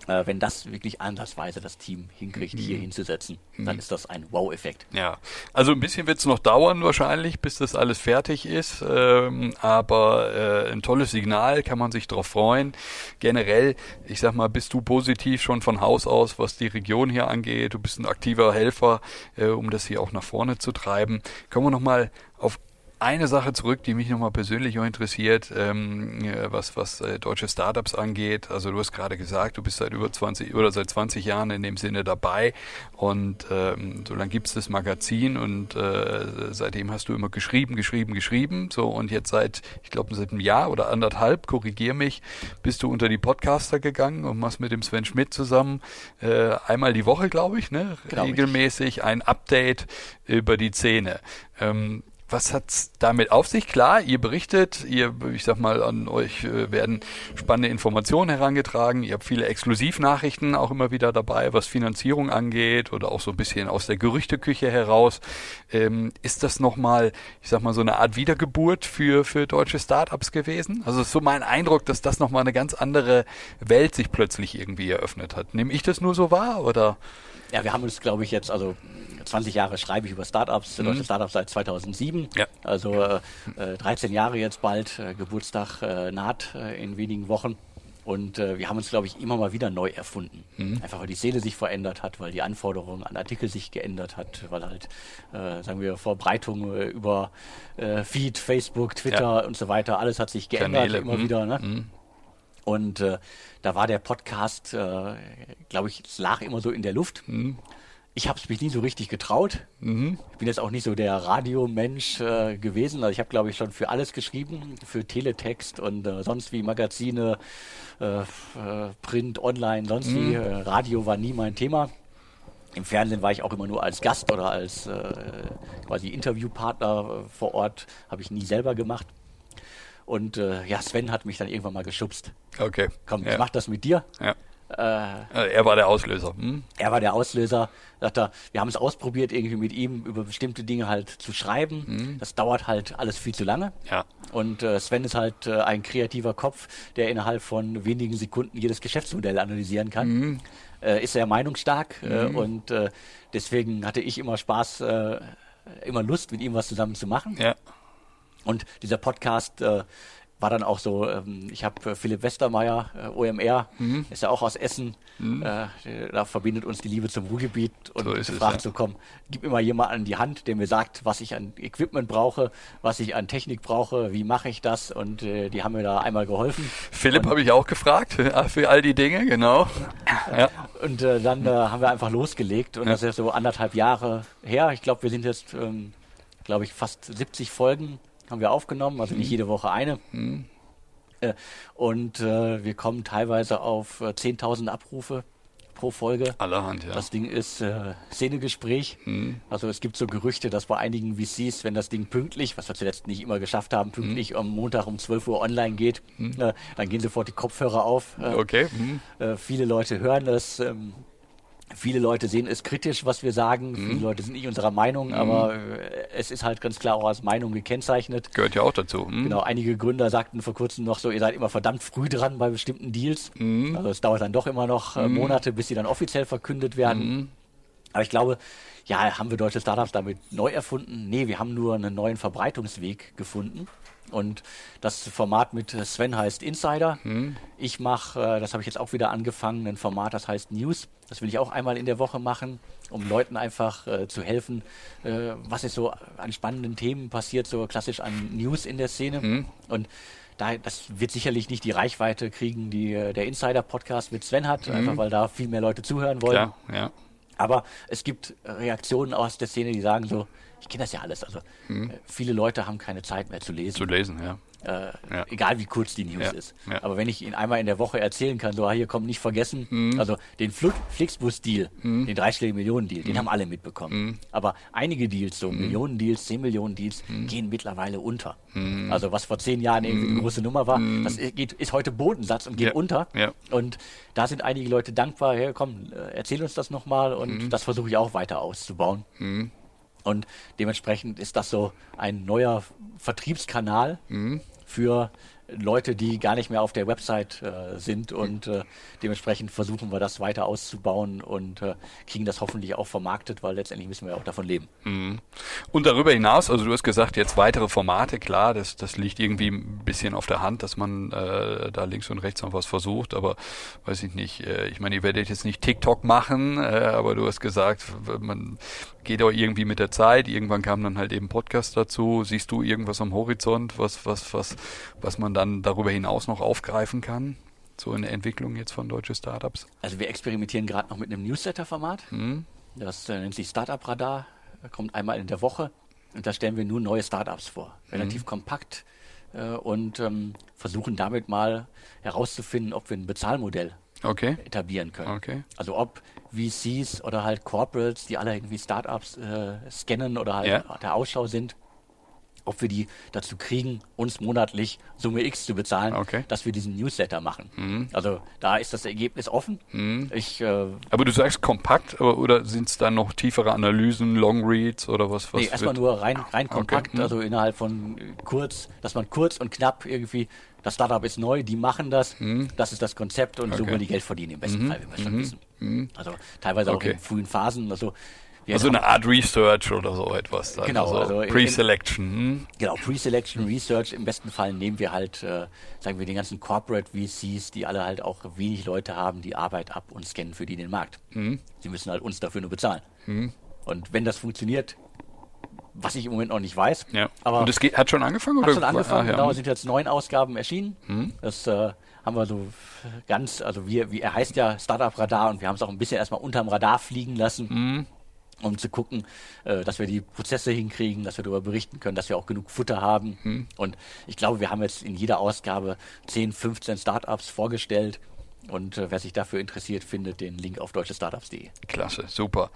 Mhm. Äh, wenn das wirklich andersweise das Team hinkriegt, Mhm. hier hinzusetzen, dann ist das ein Wow-Effekt. Ja, also ein bisschen wird es noch dauern wahrscheinlich, bis das alles fertig ist, ähm, aber äh, ein tolles Signal, kann man sich darauf freuen. Generell, ich sag mal, bist du positiv schon von Haus aus, was die Region hier angeht. Du bist ein aktiver Helfer, äh, um das hier auch nach vorne zu treiben. Kommen wir nochmal auf eine Sache zurück, die mich nochmal persönlich auch interessiert, ähm, äh, was, was äh, deutsche Startups angeht. Also du hast gerade gesagt, du bist seit über 20 oder seit 20 Jahren in dem Sinne dabei und ähm, so lange gibt's das Magazin und äh, seitdem hast du immer geschrieben, geschrieben, geschrieben. So und jetzt seit, ich glaube, seit einem Jahr oder anderthalb, korrigier mich, bist du unter die Podcaster gegangen und machst mit dem Sven Schmidt zusammen äh, einmal die Woche, glaube ich, ne? Genau, regelmäßig ein Update über die Szene. Ähm, was hat's damit auf sich? Klar, ihr berichtet, ihr, ich sag mal, an euch äh, werden spannende Informationen herangetragen. Ihr habt viele Exklusivnachrichten auch immer wieder dabei, was Finanzierung angeht oder auch so ein bisschen aus der Gerüchteküche heraus. Ähm, ist das nochmal, ich sag mal, so eine Art Wiedergeburt für, für deutsche Startups gewesen? Also es ist so mein Eindruck, dass das nochmal eine ganz andere Welt sich plötzlich irgendwie eröffnet hat. Nehme ich das nur so wahr oder? Ja, wir haben uns, glaube ich, jetzt, also 20 Jahre schreibe ich über Startups, deutsche Startups seit 2007. Mhm. Ja. Also äh, äh, 13 Jahre jetzt bald, äh, Geburtstag äh, naht äh, in wenigen Wochen. Und äh, wir haben uns, glaube ich, immer mal wieder neu erfunden. Mhm. Einfach weil die Szene sich verändert hat, weil die Anforderungen an Artikel sich geändert hat, weil halt, äh, sagen wir, Verbreitung über Feed, Facebook, Twitter ja. und so weiter, alles hat sich geändert Kanäle. immer mhm. wieder. Ne? Und äh, da war der Podcast, äh, glaube ich, es lag immer so in der Luft. Mhm. Ich habe es mich nie so richtig getraut. Mhm. Ich bin jetzt auch nicht so der Radiomensch äh, gewesen. Also ich habe, glaube ich, schon für alles geschrieben, für Teletext und äh, sonst wie Magazine, äh, äh Print, Online, sonst mhm. wie. Äh, Radio war nie mein Thema. Im Fernsehen war ich auch immer nur als Gast oder als äh, quasi Interviewpartner vor Ort, habe ich nie selber gemacht. Und ja, Sven hat mich dann irgendwann mal geschubst. Okay. Komm, ja. ich mach das mit dir. Ja. Äh, er war der Auslöser. Hm? Er war der Auslöser. Sagt er, wir haben es ausprobiert, irgendwie mit ihm über bestimmte Dinge halt zu schreiben. Mhm. Das dauert halt alles viel zu lange. Ja. Und äh, Sven ist halt äh, ein kreativer Kopf, der innerhalb von wenigen Sekunden jedes Geschäftsmodell analysieren kann. Mhm. Äh, ist sehr meinungsstark äh, mhm. und äh, deswegen hatte ich immer Spaß, immer Lust, mit ihm was zusammen zu machen. Ja. Und dieser Podcast war dann auch so, ähm, ich habe äh, Philipp Westermeier, äh, OMR, mhm. ist ja auch aus Essen, mhm. äh, da verbindet uns die Liebe zum Ruhrgebiet und so gefragt, es, ja. so komm, gib mir mal jemand an die Hand, der mir sagt, was ich an Equipment brauche, was ich an Technik brauche, wie mache ich das und äh, die haben mir da einmal geholfen. Philipp habe ich auch gefragt für all die Dinge, genau. ja. Und äh, dann äh, haben wir einfach losgelegt und ja. das ist so anderthalb Jahre her. Ich glaube, wir sind jetzt, ähm, glaube ich, fast 70 Folgen haben wir aufgenommen, also nicht mhm. jede Woche eine. Mhm. Äh, und äh, wir kommen teilweise auf äh, 10.000 Abrufe pro Folge. Allerhand, ja. Das Ding ist äh, Szenegespräch. Mhm. Also es gibt so Gerüchte, dass bei einigen VCs, wenn das Ding pünktlich, was wir zuletzt nicht immer geschafft haben, pünktlich mhm. am Montag um 12 Uhr online geht, mhm. äh, dann gehen sofort die Kopfhörer auf. Äh, okay. Mhm. Äh, viele Leute hören das. Ähm, Viele Leute sehen es kritisch, was wir sagen. Mhm. Viele Leute sind nicht unserer Meinung, mhm. aber äh, es ist halt ganz klar auch als Meinung gekennzeichnet. Gehört ja auch dazu. Mhm. Genau, einige Gründer sagten vor kurzem noch so, ihr seid immer verdammt früh dran bei bestimmten Deals. Mhm. Also es dauert dann doch immer noch äh, mhm. Monate, bis sie dann offiziell verkündet werden. Mhm. Aber ich glaube, ja, haben wir deutsche Startups damit neu erfunden? Nee, wir haben nur einen neuen Verbreitungsweg gefunden. Und das Format mit Sven heißt Insider. Hm. Ich mache, äh, das habe ich jetzt auch wieder angefangen, ein Format, das heißt News. Das will ich auch einmal in der Woche machen, um Leuten einfach äh, zu helfen, äh, was ist so an spannenden Themen passiert, so klassisch an News in der Szene. Hm. Und da, das wird sicherlich nicht die Reichweite kriegen, die äh, der Insider-Podcast mit Sven hat, hm. einfach weil da viel mehr Leute zuhören wollen. Klar, ja. Aber es gibt Reaktionen aus der Szene, die sagen so, ich kenne das ja alles. Also mhm. viele Leute haben keine Zeit mehr zu lesen. Zu lesen, ja. Äh, ja. Egal wie kurz die News ja. ist. Ja. Aber wenn ich ihn einmal in der Woche erzählen kann, so ah, hier kommt nicht vergessen, mhm. also den Flixbus-Deal, mhm. den dreistelligen Millionen-Deal, den mhm. haben alle mitbekommen. Mhm. Aber einige Deals, so mhm. Millionen-Deals, 10 Millionen-Deals, gehen mittlerweile unter. Also was vor zehn Jahren irgendwie eine große Nummer war, das geht, ist heute Bodensatz und geht unter. Und da sind einige Leute dankbar, hey, komm, äh, erzähl uns das nochmal und das versuche ich auch weiter auszubauen. Und dementsprechend ist das so ein neuer Vertriebskanal mhm. für Leute, die gar nicht mehr auf der Website äh, sind und äh, dementsprechend versuchen wir das weiter auszubauen und äh, kriegen das hoffentlich auch vermarktet, weil letztendlich müssen wir auch davon leben. Mhm. Und darüber hinaus, also du hast gesagt, jetzt weitere Formate, klar, das, das liegt irgendwie ein bisschen auf der Hand, dass man äh, da links und rechts noch was versucht, aber weiß ich nicht, äh, ich meine, ihr werdet jetzt nicht TikTok machen, äh, aber du hast gesagt, man geht auch irgendwie mit der Zeit, irgendwann kam dann halt eben Podcast dazu, siehst du irgendwas am Horizont, was, was, was, was man dann darüber hinaus noch aufgreifen kann? So in der Entwicklung jetzt von deutschen Startups? Also wir experimentieren gerade noch mit einem Newsletter-Format. Mhm. Das äh, nennt sich Startup Radar, kommt einmal in der Woche und da stellen wir nur neue Startups vor. Relativ mhm. kompakt äh, und ähm, versuchen damit mal herauszufinden, ob wir ein Bezahlmodell okay. etablieren können. Okay. Also ob VCs oder halt Corporates, die alle irgendwie Startups äh, scannen oder halt ja. der Ausschau sind, ob wir die dazu kriegen, uns monatlich Summe X zu bezahlen, okay. dass wir diesen Newsletter machen. Mhm. Also da ist das Ergebnis offen. Mhm. Ich, äh, aber du sagst kompakt, oder sind es dann noch tiefere Analysen, Long Reads oder was? was nee, erstmal nur rein, rein kompakt, okay. mhm. also innerhalb von kurz, dass man kurz und knapp irgendwie, das Startup ist neu, die machen das, mhm. das ist das Konzept und so wollen die Geld verdienen im besten mhm. Fall, wie wir schon mhm. wissen. Also teilweise auch in frühen Phasen. Also also eine Art Research oder so etwas. Dann. Genau, also, also Pre-Selection. Hm? Genau, Pre-Selection, Research. Im besten Fall nehmen wir halt, äh, sagen wir, den ganzen Corporate VCs, die alle halt auch wenig Leute haben, die Arbeit ab und scannen für die den Markt. Mhm. Sie müssen halt uns dafür nur bezahlen. Mhm. Und wenn das funktioniert, was ich im Moment noch nicht weiß. Ja. Aber und es hat schon angefangen? Hat oder? schon angefangen, ah, ja. genau. Es sind jetzt neun Ausgaben erschienen. Mhm. Das äh, haben wir so ganz, also wir, wie er heißt ja Startup Radar und wir haben es auch ein bisschen erstmal unterm Radar fliegen lassen. Mhm um zu gucken, äh, dass wir die Prozesse hinkriegen, dass wir darüber berichten können, dass wir auch genug Futter haben. Hm. Und ich glaube, wir haben jetzt in jeder Ausgabe 10, 15 Startups vorgestellt. Und äh, wer sich dafür interessiert, findet den Link auf deutschestartups.de. Klasse, super.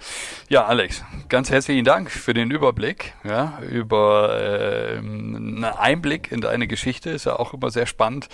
Ja, Alex, ganz herzlichen Dank für den Überblick, ja, über äh, einen Einblick in deine Geschichte. Ist ja auch immer sehr spannend.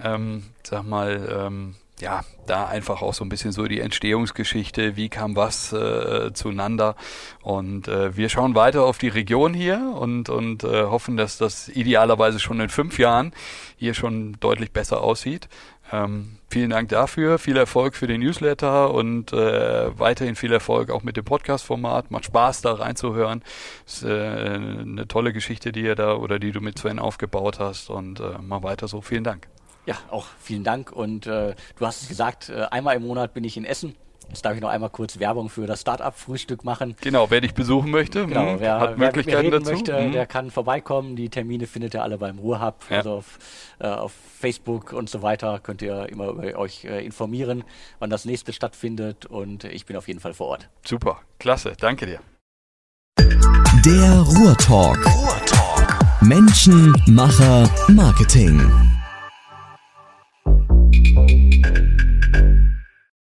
Ähm, sag mal, ähm, ja, da einfach auch so ein bisschen so die Entstehungsgeschichte, wie kam was äh, zueinander. Und äh, wir schauen weiter auf die Region hier und, und äh, hoffen, dass das idealerweise schon in fünf Jahren hier schon deutlich besser aussieht. Ähm, vielen Dank dafür, viel Erfolg für den Newsletter und äh, weiterhin viel Erfolg auch mit dem Podcast-Format. Macht Spaß, da reinzuhören. Ist äh, eine tolle Geschichte, die ihr da oder die du mit Sven aufgebaut hast und äh, mal weiter so. Vielen Dank. Ja, auch vielen Dank. Und äh, du hast es gesagt, äh, einmal im Monat bin ich in Essen. Jetzt darf ich noch einmal kurz Werbung für das Startup-Frühstück machen. Genau, wer dich besuchen möchte, genau, hm, wer, hat wer Möglichkeiten mit mir dazu. Möchte, hm. Der kann vorbeikommen. Die Termine findet ihr alle beim Ruhrhub, ja. also auf, äh, auf, Facebook und so weiter. Könnt ihr immer über euch äh, informieren, wann das nächste stattfindet. Und ich bin auf jeden Fall vor Ort. Super, klasse, danke dir. Der Ruhrtalk. Ruhrtalk. Menschen, Macher, Marketing. thank you